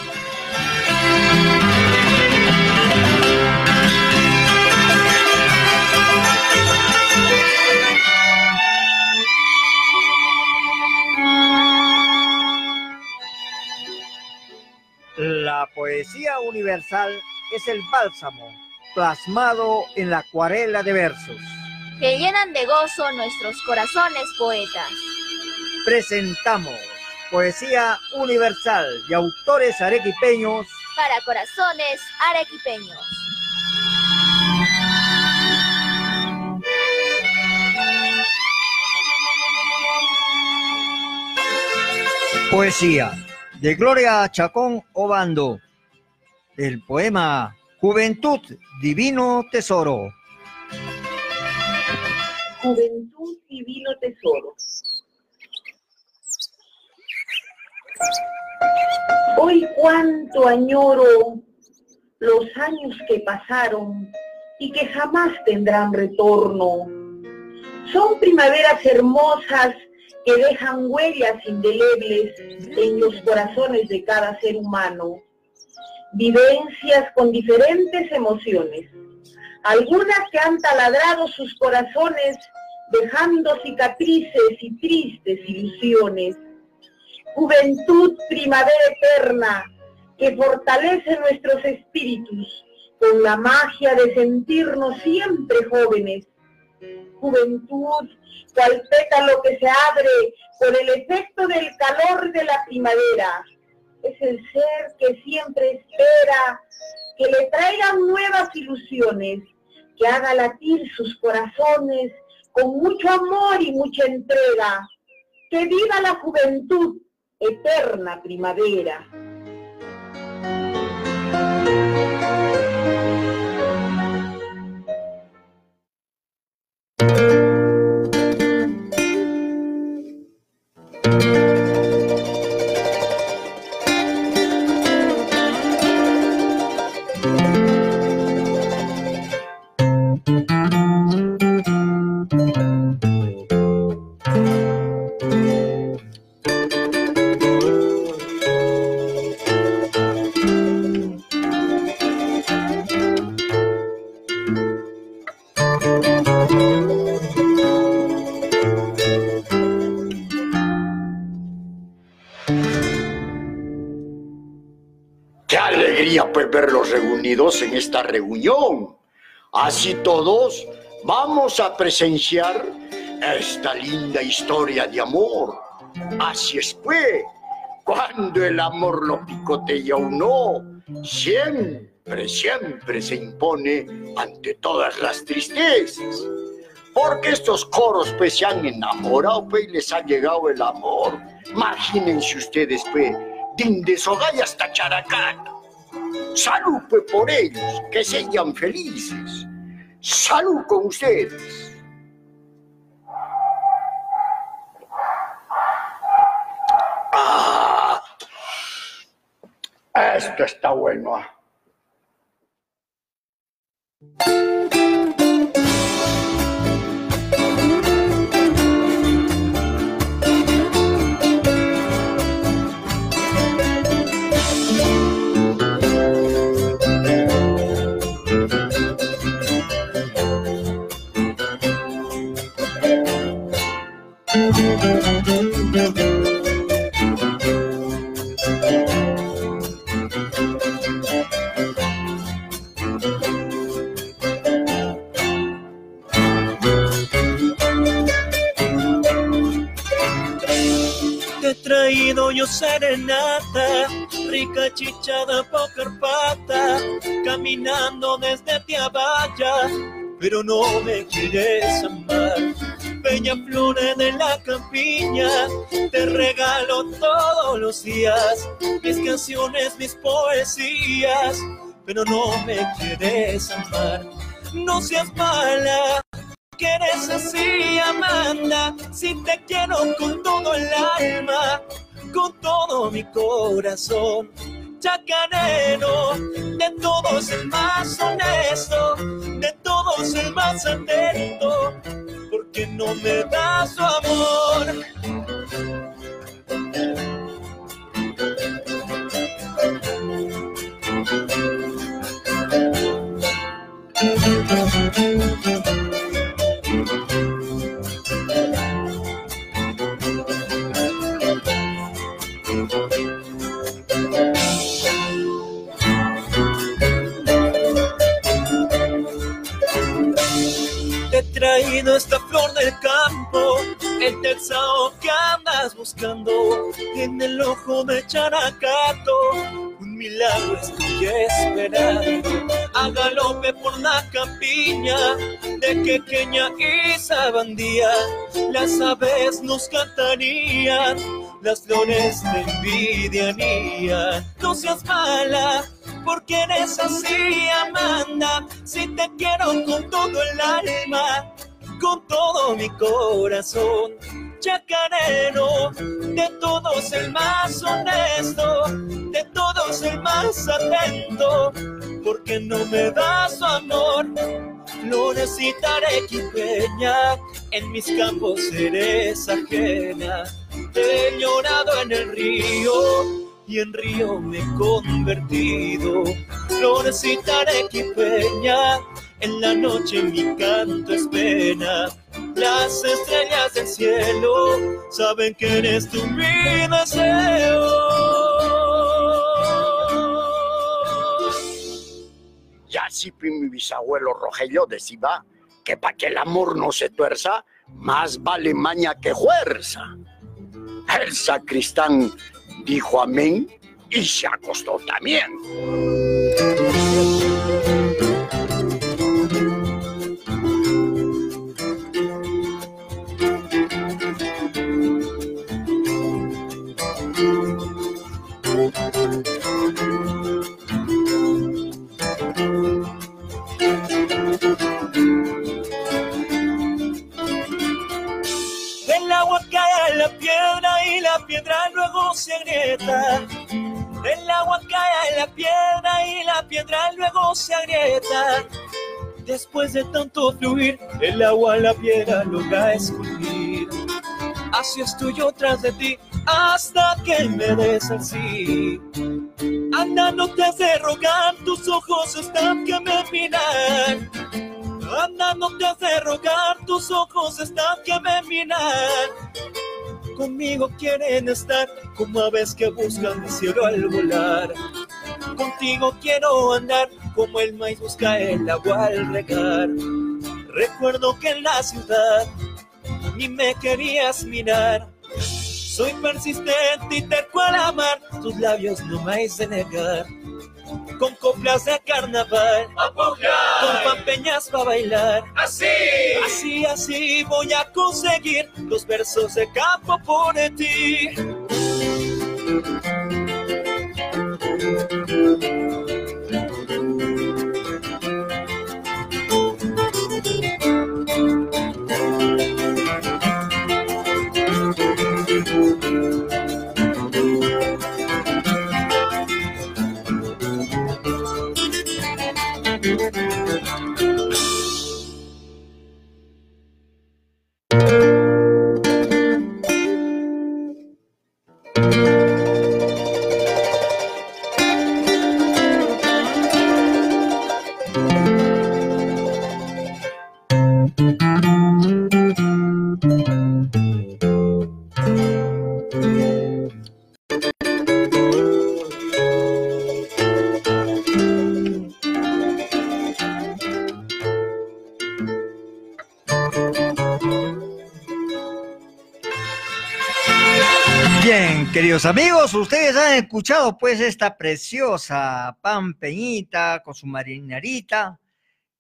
La poesía universal es el bálsamo plasmado en la acuarela de versos que llenan de gozo nuestros corazones poetas. Presentamos Poesía Universal de autores arequipeños para corazones arequipeños. Poesía de Gloria Chacón Obando, el poema Juventud, Divino Tesoro. Juventud, Divino Tesoro. Hoy cuánto añoro los años que pasaron y que jamás tendrán retorno. Son primaveras hermosas que dejan huellas indelebles en los corazones de cada ser humano, vivencias con diferentes emociones, algunas que han taladrado sus corazones dejando cicatrices y tristes ilusiones. Juventud, primavera eterna, que fortalece nuestros espíritus con la magia de sentirnos siempre jóvenes. Juventud, cual pétalo que se abre por el efecto del calor de la primavera. Es el ser que siempre espera que le traigan nuevas ilusiones, que haga latir sus corazones con mucho amor y mucha entrega. Que viva la juventud, eterna primavera. Reunidos en esta reunión. Así todos vamos a presenciar esta linda historia de amor. Así es pues, cuando el amor lo picotea o no, siempre, siempre se impone ante todas las tristezas. Porque estos coros pues se han enamorado pues y les ha llegado el amor. Imagínense ustedes pues, de Sogay hasta Characata Salud por ellos, que sean felices. Salud con ustedes. Ah, esto está bueno. Te traído yo serenata, rica chichada por carpata, caminando desde Tiabaya, pero no me quieres amar. Bella flores de la campiña, te regalo todos los días mis canciones, mis poesías, pero no me quieres amar. No seas mala, que eres así, Amanda, si te quiero con todo el alma, con todo mi corazón. Chacarero, de todos el más honesto, de todos el más atento, porque no me das su amor. Traído esta flor del campo, el terzao que andas buscando, en el ojo de Characato, un milagro estoy esperando. A galope por la campiña de Quequeña y Sabandía, las aves nos cantarían, las flores te envidiarían. No seas mala, porque eres así, Amanda. Si te quiero con todo el alma, con todo mi corazón. Chacarero, de todos el más honesto, de todos el más atento, porque no me das su amor. Lo necesitaré quipeña, en mis campos eres ajena. He llorado en el río y en río me he convertido. Florecita arequipeña, en la noche mi canto es pena. Las estrellas del cielo saben que eres tú mi deseo. Y así mi bisabuelo Rogelio decía que para que el amor no se tuerza, más vale maña que fuerza. El sacristán dijo amén y se acostó también. La piedra luego se agrieta. El agua cae en la piedra y la piedra luego se agrieta. Después de tanto fluir, el agua la piedra logra escurrir. Así estoy yo tras de ti hasta que me des el sí. Anda, no te has de rogar, tus ojos están que me miran. Anda, no te has de rogar, tus ojos están que me miran. Conmigo quieren estar como aves que buscan el cielo al volar. Contigo quiero andar como el maíz busca el agua al regar. Recuerdo que en la ciudad ni me querías mirar. Soy persistente y terco al amar, tus labios no me de negar. Con coplas de carnaval, con pampeñas para bailar. Así. Así, así voy a conseguir los versos de campo por ti. Amigos, ustedes han escuchado pues esta preciosa pan peñita con su marinarita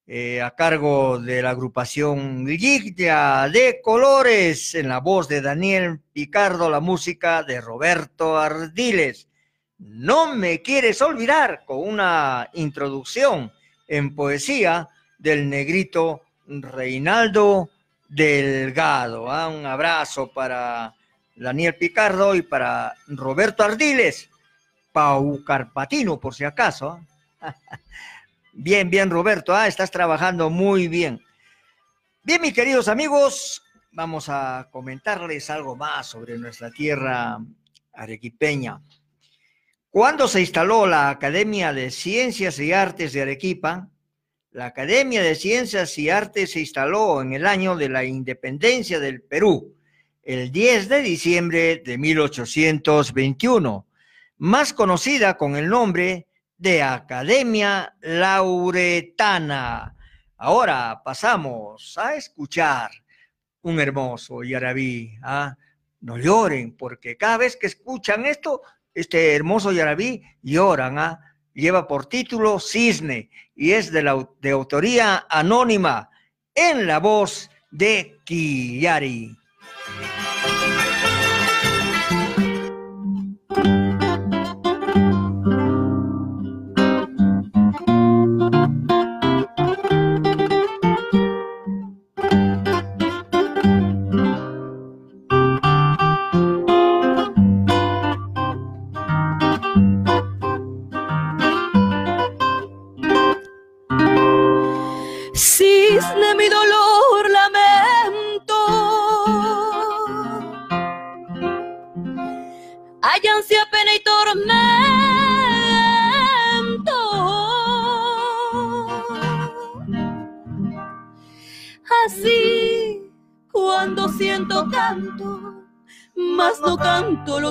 eh, a cargo de la agrupación Liglia de Colores en la voz de Daniel Picardo, la música de Roberto Ardiles. No me quieres olvidar con una introducción en poesía del negrito Reinaldo Delgado. ¿ah? Un abrazo para Daniel Picardo y para Roberto Ardiles, Pau Carpatino, por si acaso. ¿ah? bien, bien, Roberto, ¿ah? estás trabajando muy bien. Bien, mis queridos amigos, vamos a comentarles algo más sobre nuestra tierra arequipeña. Cuando se instaló la Academia de Ciencias y Artes de Arequipa, la Academia de Ciencias y Artes se instaló en el año de la independencia del Perú, el 10 de diciembre de 1821, más conocida con el nombre de Academia Lauretana. Ahora pasamos a escuchar un hermoso yarabí. ¿ah? No lloren, porque cada vez que escuchan esto, este hermoso yarabí, lloran. ¿ah? Lleva por título Cisne y es de, la, de autoría anónima en la voz de Kiyari. Cisne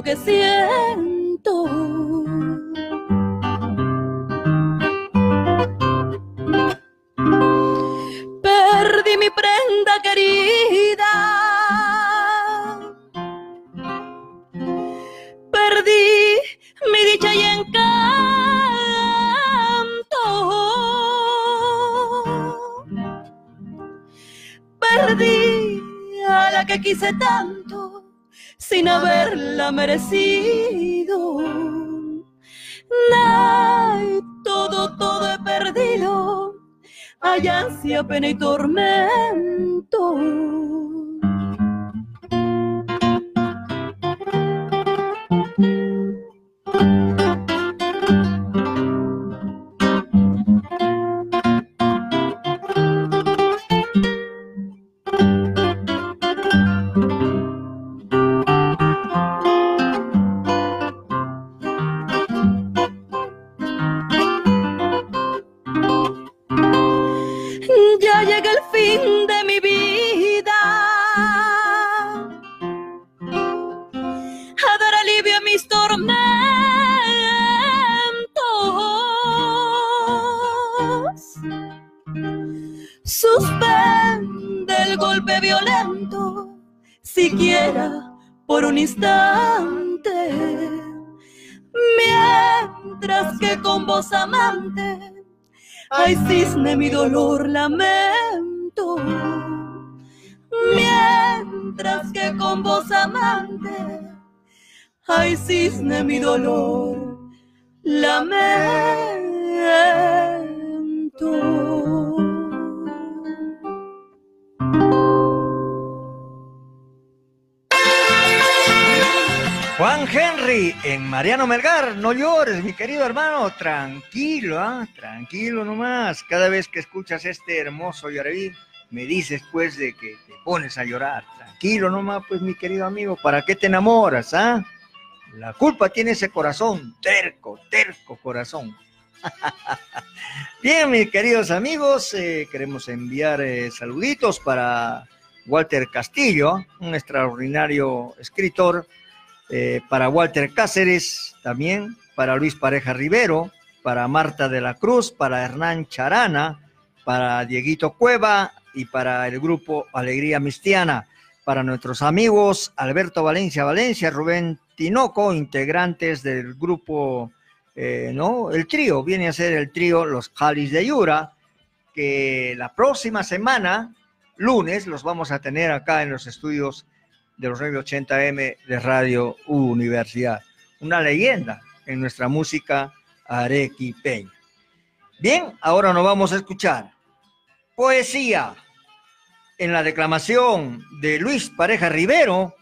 que siento Perdí mi prenda querida. Perdí mi dicha y encanto. Perdí a la que quise tanto sin haberla merecido. Ay, todo, todo he perdido hay ansia, pena y tormento. Dolor lamento. Mientras que con voz amante, ay, cisne, mi dolor lamento. Juan Henry en Mariano Melgar, no llores, mi querido hermano, tranquilo, ¿ah? tranquilo nomás. Cada vez que escuchas este hermoso Yaraví, me dices pues de que te pones a llorar. Tranquilo nomás, pues mi querido amigo, ¿para qué te enamoras? Ah? La culpa tiene ese corazón, terco, terco corazón. Bien, mis queridos amigos, eh, queremos enviar eh, saluditos para Walter Castillo, un extraordinario escritor eh, para Walter Cáceres también, para Luis Pareja Rivero, para Marta de la Cruz, para Hernán Charana, para Dieguito Cueva y para el grupo Alegría Mistiana, para nuestros amigos Alberto Valencia Valencia, Rubén Tinoco, integrantes del grupo, eh, ¿no? El trío, viene a ser el trío Los Jalis de Yura, que la próxima semana, lunes, los vamos a tener acá en los estudios de los 980M de Radio Universidad. Una leyenda en nuestra música arequipeña. Bien, ahora nos vamos a escuchar poesía en la declamación de Luis Pareja Rivero,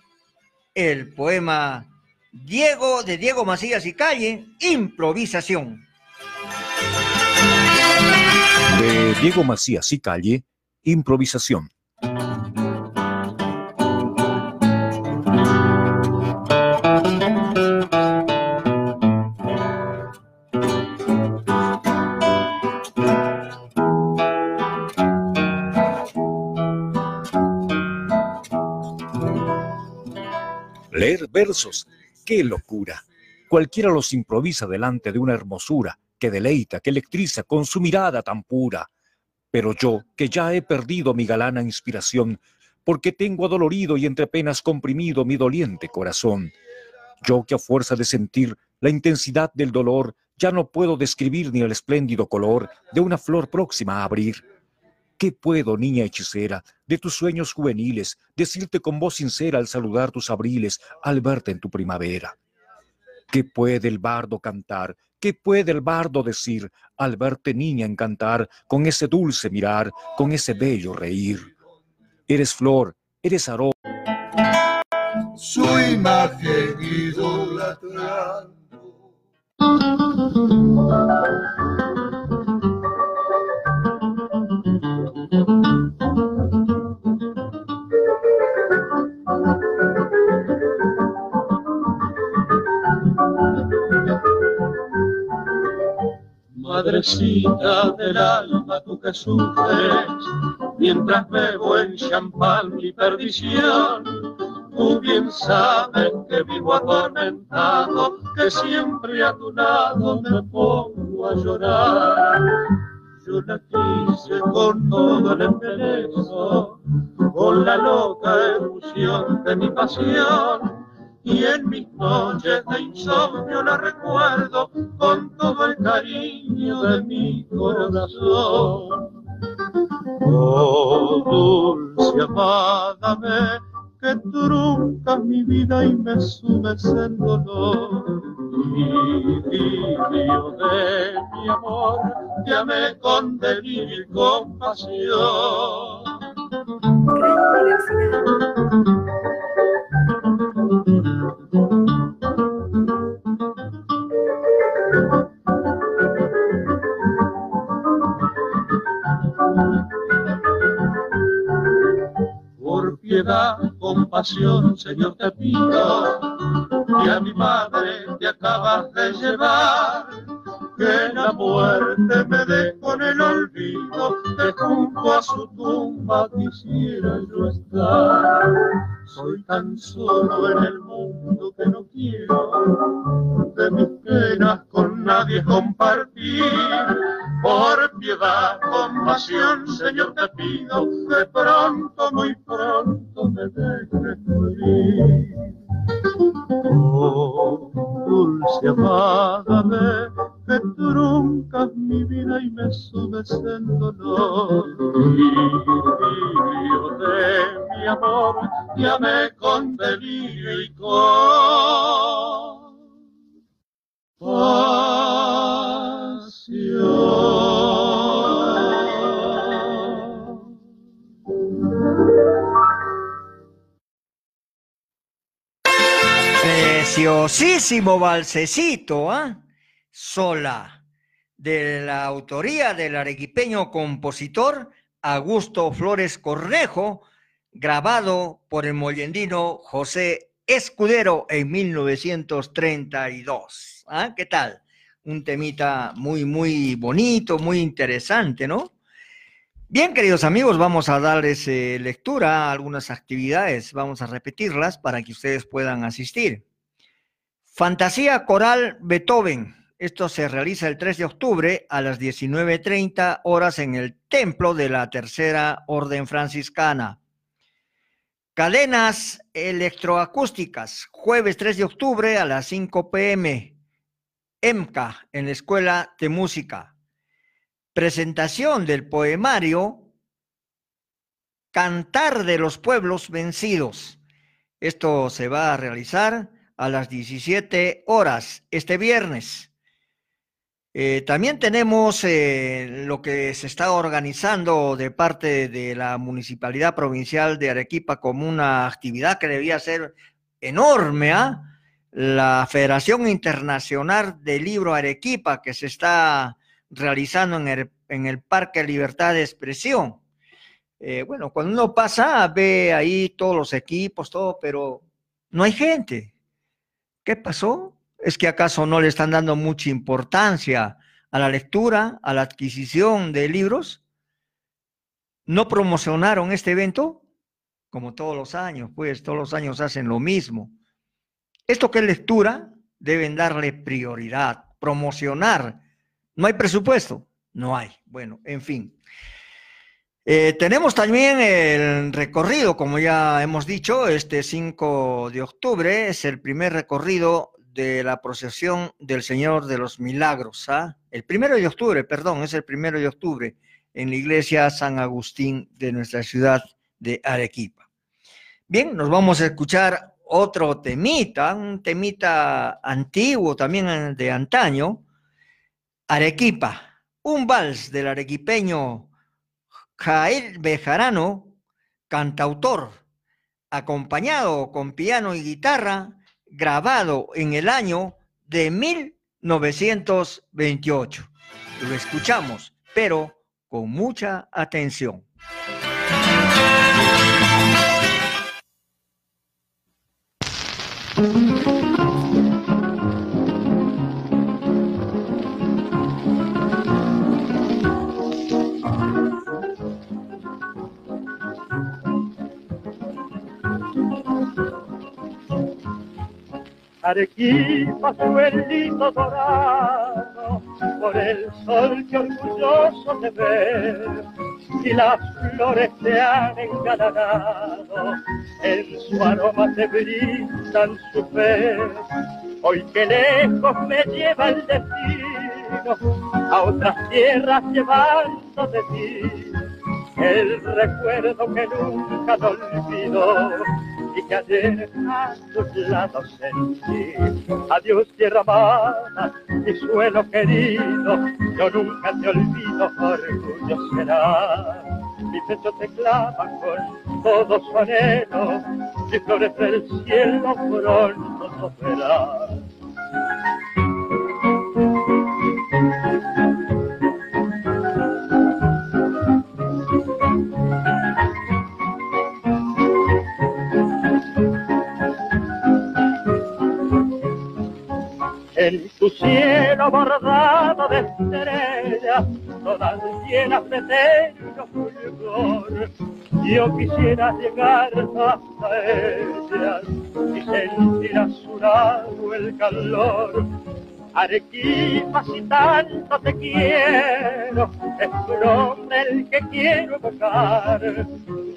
el poema Diego de Diego Macías y Calle, improvisación. De Diego Macías y Calle, improvisación. Qué locura. Cualquiera los improvisa delante de una hermosura que deleita, que electriza con su mirada tan pura. Pero yo, que ya he perdido mi galana inspiración, porque tengo adolorido y entre penas comprimido mi doliente corazón. Yo que a fuerza de sentir la intensidad del dolor, ya no puedo describir ni el espléndido color de una flor próxima a abrir. ¿Qué puedo, niña hechicera, de tus sueños juveniles, decirte con voz sincera al saludar tus abriles, al verte en tu primavera? ¿Qué puede el bardo cantar? ¿Qué puede el bardo decir al verte niña encantar con ese dulce mirar, con ese bello reír? Eres flor, eres aroma. Su imagen idolatrando. Madrecita del alma, tú que sufres, mientras bebo en champán mi perdición, tú bien sabes que vivo atormentado, que siempre a tu lado me pongo a llorar. Yo la quise con todo el embeleso, con la loca emoción de mi pasión, y en mis noches de insomnio la recuerdo con todo el cariño de mi corazón. Oh, dulce amada, ve que truncas mi vida y me subes el dolor. Idilio de mi amor, con delirio compasión. Piedad, compasión, Señor, te pido, que a mi madre te acabas de llevar, que la muerte me dé con el olvido, que junto a su tumba quisiera yo estar. Soy tan solo en el mundo que no quiero de mis penas con nadie compartir. Por piedad, compasión, Señor, te pido que pronto, muy pronto me dejes morir. Oh, dulce ve que truncas mi vida y me subes el dolor. Idilio de mi amor, llamé con delirio y con pasión. Preciosísimo balsecito, ¿ah? Sola, de la autoría del arequipeño compositor Augusto Flores Cornejo, grabado por el mollendino José Escudero en 1932. ¿Ah? ¿Qué tal? Un temita muy, muy bonito, muy interesante, ¿no? Bien, queridos amigos, vamos a darles eh, lectura a algunas actividades, vamos a repetirlas para que ustedes puedan asistir. Fantasía Coral Beethoven. Esto se realiza el 3 de octubre a las 19.30 horas en el templo de la Tercera Orden Franciscana. Cadenas electroacústicas, jueves 3 de octubre a las 5 pm. EMCA en la Escuela de Música. Presentación del poemario Cantar de los Pueblos Vencidos. Esto se va a realizar a las 17 horas este viernes. Eh, también tenemos eh, lo que se está organizando de parte de la Municipalidad Provincial de Arequipa como una actividad que debía ser enorme, ¿ah? la Federación Internacional del Libro Arequipa que se está realizando en el, Parque Libertad de Expresión. Eh, bueno, cuando uno pasa, ve ahí todos los equipos, todo, pero no hay gente. ¿Qué pasó? ¿Es que acaso no le están dando mucha importancia a la lectura, a la adquisición de libros? ¿No promocionaron este evento? Como todos los años, pues todos los años hacen lo mismo. Esto que es lectura, deben darle prioridad, promocionar. ¿No hay presupuesto? No hay. Bueno, en fin. Eh, tenemos también el recorrido, como ya hemos dicho, este 5 de octubre es el primer recorrido de la procesión del Señor de los Milagros. ¿ah? El primero de octubre, perdón, es el primero de octubre en la iglesia San Agustín de nuestra ciudad de Arequipa. Bien, nos vamos a escuchar otro temita, un temita antiguo también de antaño, Arequipa, un vals del arequipeño Jael Bejarano, cantautor, acompañado con piano y guitarra, grabado en el año de 1928. Lo escuchamos, pero con mucha atención. Arequipa suelito dorado por el sol que orgulloso te ve y las flores te han engalanado en su aroma te brindan su fe. Hoy que lejos me lleva el destino a otras tierras llevando de ti el recuerdo que nunca te olvido y que ayer a tus lados sentí. Adiós tierra amada, mi suelo querido, yo nunca te olvido, orgullo será. Mi pecho te clama con todo su anhelo, y flores del cielo pronto verás. Cielo bordado de estrellas, todas llenas de eterno fulgor, yo quisiera llegar hasta ellas y sentir a su el calor. Arequipa, si tanto te quiero, es tu nombre el que quiero evocar.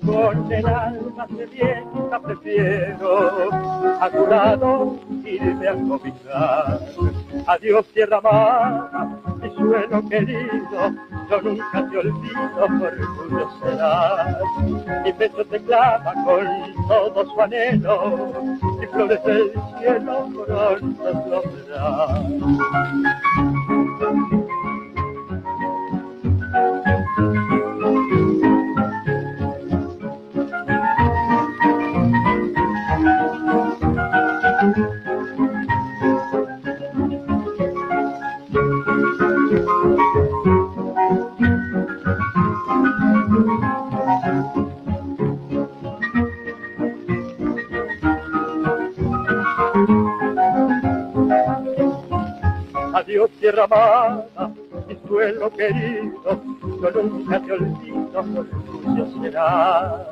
Con el alma sedienta prefiero a tu lado irme a cobijar. Adiós tierra amada, mi suelo querido, yo nunca te olvido, orgullo serás. Mi pecho te clama con todo su anhelo, y flores del cielo pronto lo querido, yo nunca te olvido, orgullo será.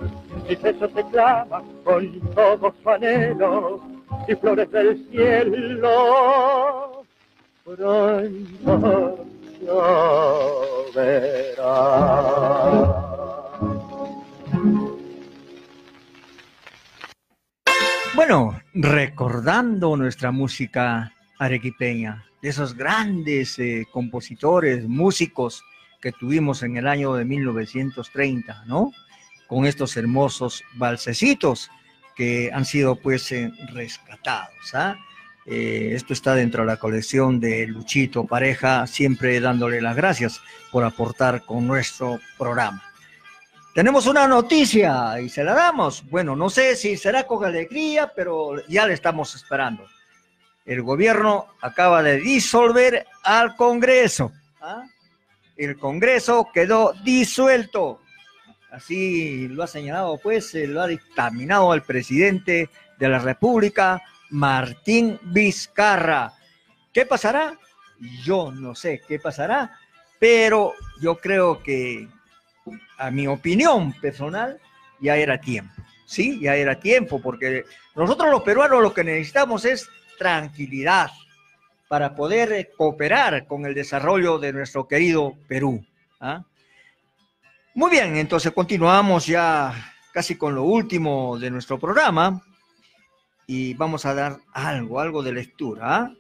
Mi pecho te clama con todo su anhelo, y flores del cielo pronto lloverá. Bueno, recordando nuestra música arequipeña, esos grandes eh, compositores, músicos que tuvimos en el año de 1930, ¿no? Con estos hermosos balsecitos que han sido pues eh, rescatados, ¿ah? Eh, esto está dentro de la colección de Luchito Pareja, siempre dándole las gracias por aportar con nuestro programa. Tenemos una noticia y se la damos. Bueno, no sé si será con alegría, pero ya le estamos esperando. El gobierno acaba de disolver al Congreso. ¿ah? El Congreso quedó disuelto. Así lo ha señalado, pues, lo ha dictaminado el presidente de la República, Martín Vizcarra. ¿Qué pasará? Yo no sé qué pasará, pero yo creo que, a mi opinión personal, ya era tiempo. Sí, ya era tiempo, porque nosotros los peruanos lo que necesitamos es tranquilidad para poder cooperar con el desarrollo de nuestro querido Perú. ¿ah? Muy bien, entonces continuamos ya casi con lo último de nuestro programa y vamos a dar algo, algo de lectura. ¿ah?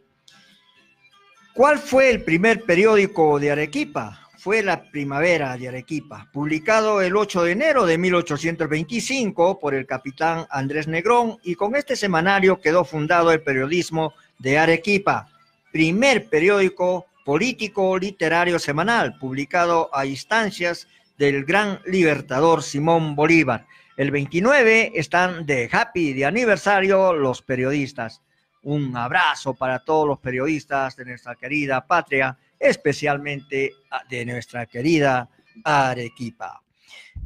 ¿Cuál fue el primer periódico de Arequipa? Fue La Primavera de Arequipa, publicado el 8 de enero de 1825 por el capitán Andrés Negrón y con este semanario quedó fundado el periodismo de Arequipa, primer periódico político literario semanal, publicado a instancias del gran libertador Simón Bolívar. El 29 están de happy de aniversario los periodistas. Un abrazo para todos los periodistas de nuestra querida patria, especialmente de nuestra querida Arequipa.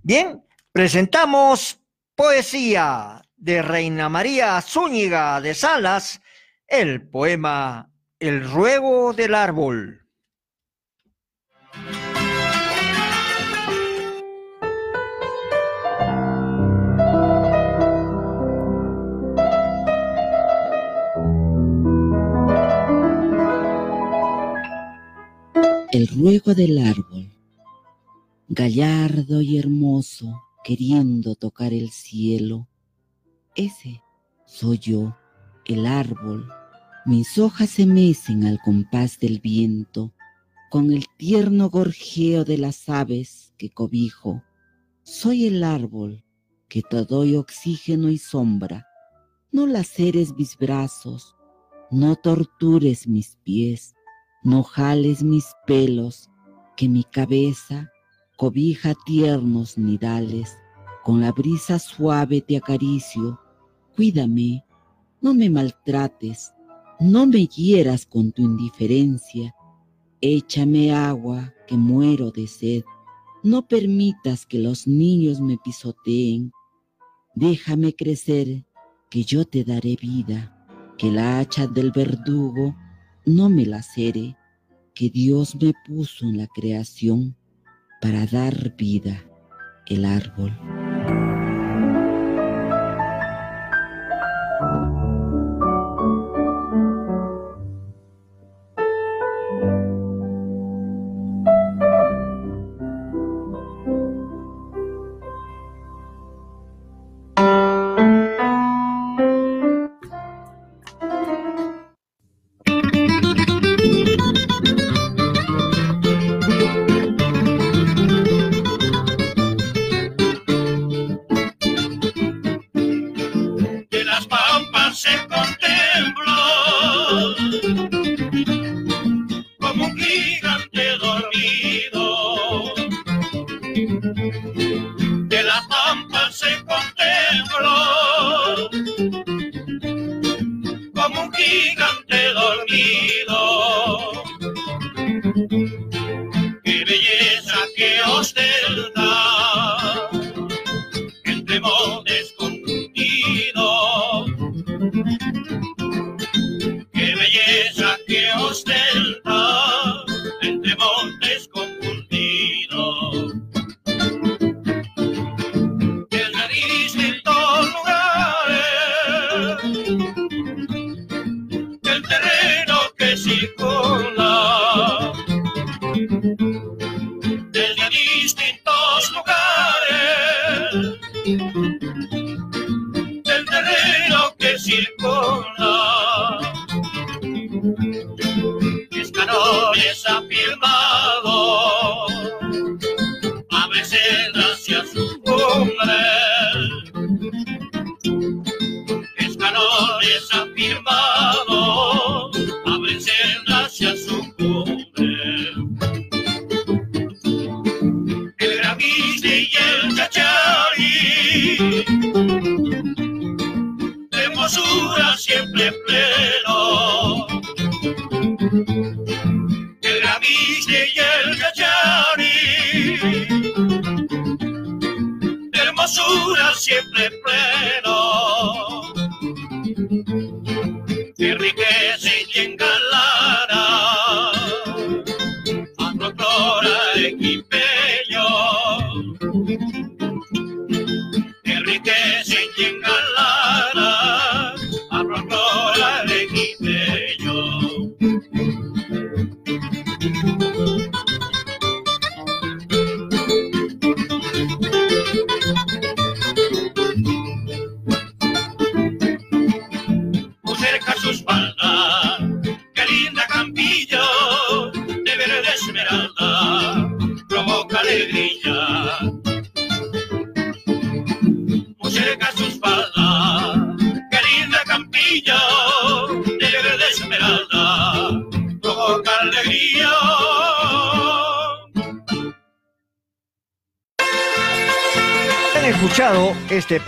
Bien, presentamos poesía de Reina María Zúñiga de Salas, el poema El ruego del árbol. El ruego del árbol, gallardo y hermoso, queriendo tocar el cielo. Ese soy yo, el árbol. Mis hojas se mecen al compás del viento, con el tierno gorjeo de las aves que cobijo. Soy el árbol que te doy oxígeno y sombra. No laceres mis brazos, no tortures mis pies no jales mis pelos, que mi cabeza cobija tiernos nidales, con la brisa suave te acaricio, cuídame, no me maltrates, no me hieras con tu indiferencia, échame agua que muero de sed, no permitas que los niños me pisoteen, déjame crecer, que yo te daré vida, que la hacha del verdugo no me lacere, que Dios me puso en la creación para dar vida el árbol.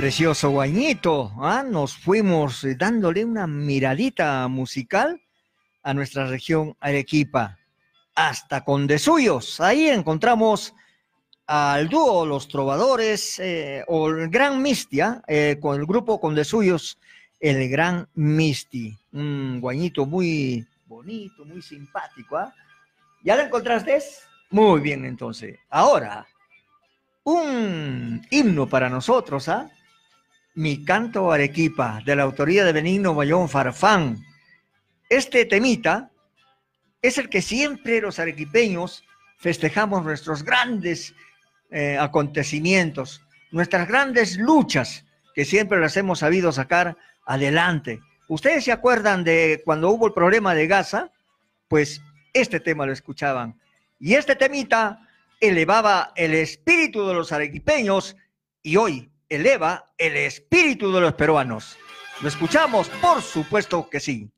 Precioso guañito. ¿ah? Nos fuimos eh, dándole una miradita musical a nuestra región Arequipa, hasta con de suyos. Ahí encontramos al dúo Los Trovadores eh, o el Gran Mistia, eh, con el grupo con de suyos, el Gran Misti. Un guañito muy bonito, muy simpático. ¿ah? ¿Ya lo encontraste? Muy bien, entonces. Ahora, un himno para nosotros, ¿ah? Mi canto Arequipa, de la autoría de Benigno Bayón Farfán. Este temita es el que siempre los arequipeños festejamos nuestros grandes eh, acontecimientos, nuestras grandes luchas, que siempre las hemos sabido sacar adelante. ¿Ustedes se acuerdan de cuando hubo el problema de Gaza? Pues este tema lo escuchaban. Y este temita elevaba el espíritu de los arequipeños y hoy eleva el espíritu de los peruanos. ¿Lo escuchamos? Por supuesto que sí.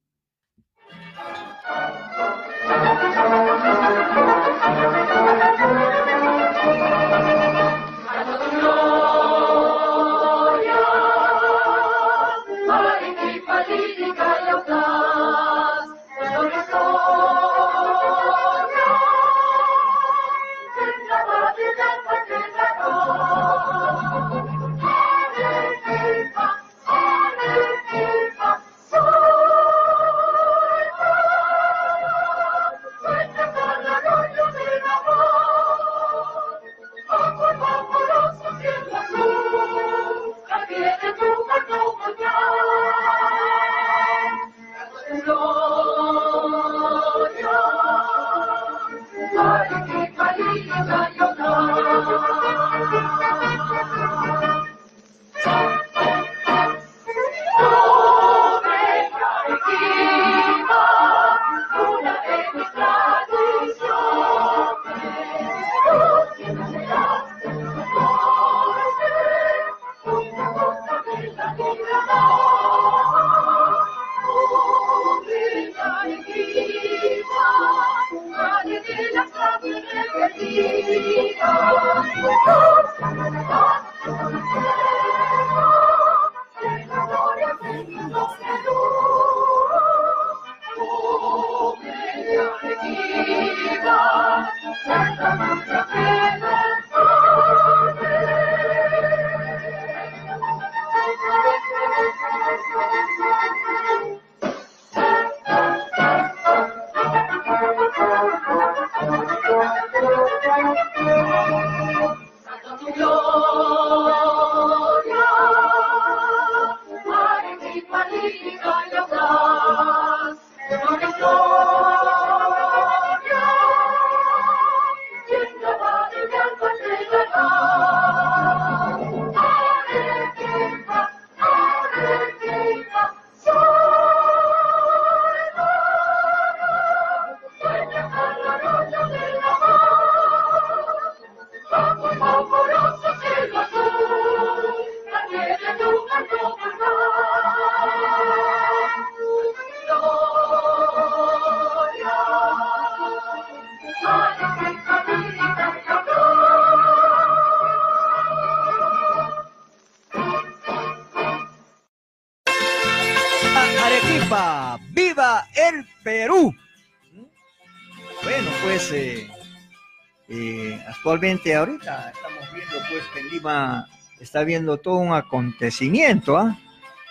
Actualmente ahorita estamos viendo pues que Lima está habiendo todo un acontecimiento. ¿ah?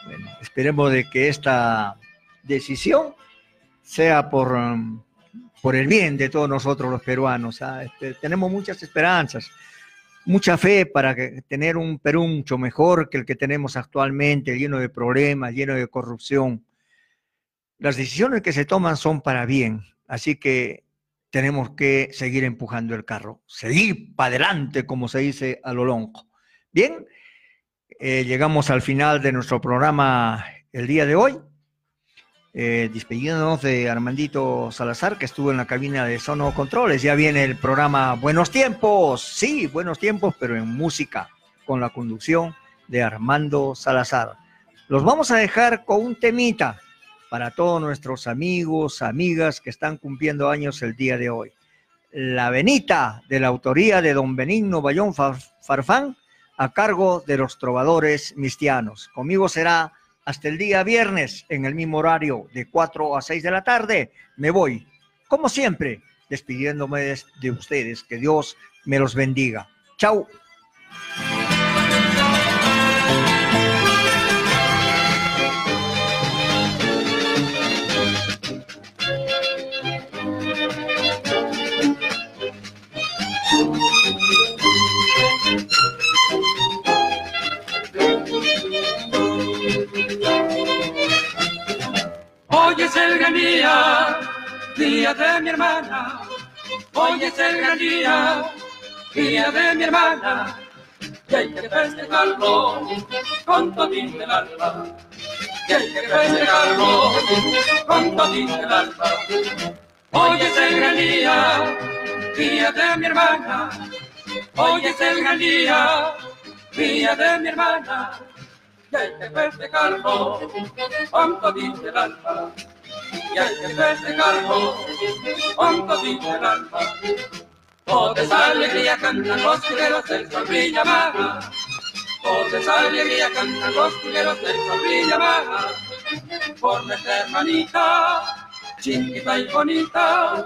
Bueno, esperemos de que esta decisión sea por, por el bien de todos nosotros los peruanos. ¿ah? Este, tenemos muchas esperanzas, mucha fe para que- tener un Perú mucho mejor que el que tenemos actualmente, lleno de problemas, lleno de corrupción. Las decisiones que se toman son para bien, así que tenemos que seguir empujando el carro, seguir para adelante, como se dice a lo longo. Bien, eh, llegamos al final de nuestro programa el día de hoy. Eh, de Armandito Salazar, que estuvo en la cabina de Sono Controles. Ya viene el programa Buenos Tiempos, sí, Buenos Tiempos, pero en música, con la conducción de Armando Salazar. Los vamos a dejar con un temita para todos nuestros amigos, amigas que están cumpliendo años el día de hoy. La Venita, de la autoría de don Benigno Bayón Far- Farfán, a cargo de los trovadores mistianos. Conmigo será hasta el día viernes en el mismo horario de 4 a 6 de la tarde. Me voy, como siempre, despidiéndome de, de ustedes. Que Dios me los bendiga. Chao. Es el gran día, día de mi hermana. Hoy es el gran día, día de mi hermana. Y hay que festejarlo con todito el alma. Y hay que festejarlo con todito el alma. Hoy es el gran día, día de mi hermana. Hoy es el gran día, día de mi hermana. Y hay que festejarlo con todito el alma. Y hay que festejarlo con todito el alma. Toda esa alegría cantan los culeros del sol brilla baja. Toda alegría cantan los culeros del sol baja. Por nuestra hermanita, chiquita y bonita.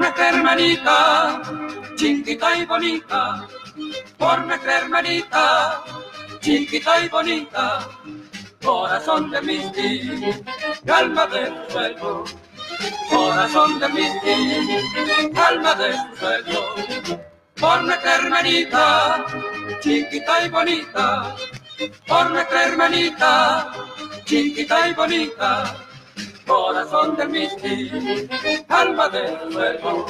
Por hermanita, chiquita y bonita, por nuestra hermanita, chiquita y bonita, corazón de misti, alma de su suelo, corazón de misti, alma de su suelo, por nuestra hermanita, chiquita y bonita, por nuestra hermanita, chiquita y bonita, corazón del misti, alma del fuego,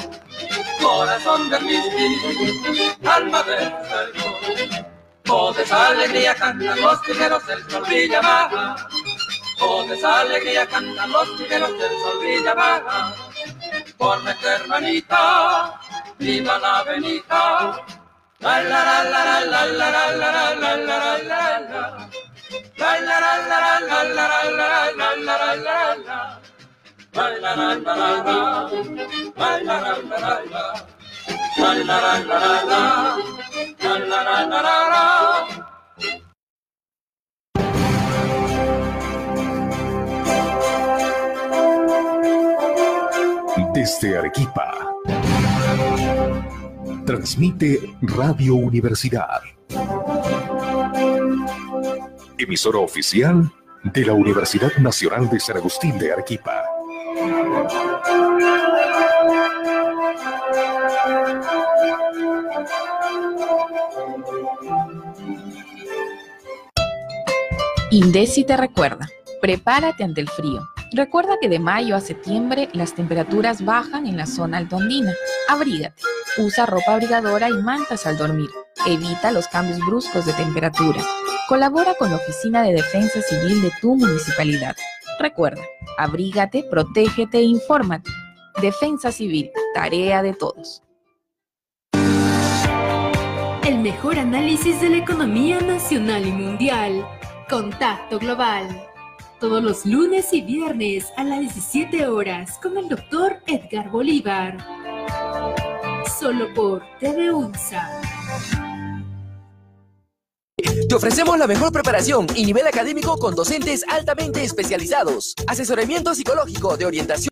corazón del misti, alma del fuego. Esa alegría cantan los tigueros del sol brilla baja, esa alegría cantan los tigueros del sol brilla baja, por nuestra hermanita, viva la Benita. Desde Arequipa Transmite Radio Universidad. Emisora oficial de la Universidad Nacional de San Agustín de Arequipa. Indesi te recuerda, prepárate ante el frío. Recuerda que de mayo a septiembre las temperaturas bajan en la zona altondina. Abrígate, usa ropa abrigadora y mantas al dormir. Evita los cambios bruscos de temperatura. Colabora con la Oficina de Defensa Civil de tu municipalidad. Recuerda, abrígate, protégete e infórmate. Defensa Civil, tarea de todos. El mejor análisis de la economía nacional y mundial. Contacto Global. Todos los lunes y viernes a las 17 horas con el doctor Edgar Bolívar. Solo por TV UNSA. Te ofrecemos la mejor preparación y nivel académico con docentes altamente especializados. Asesoramiento psicológico de orientación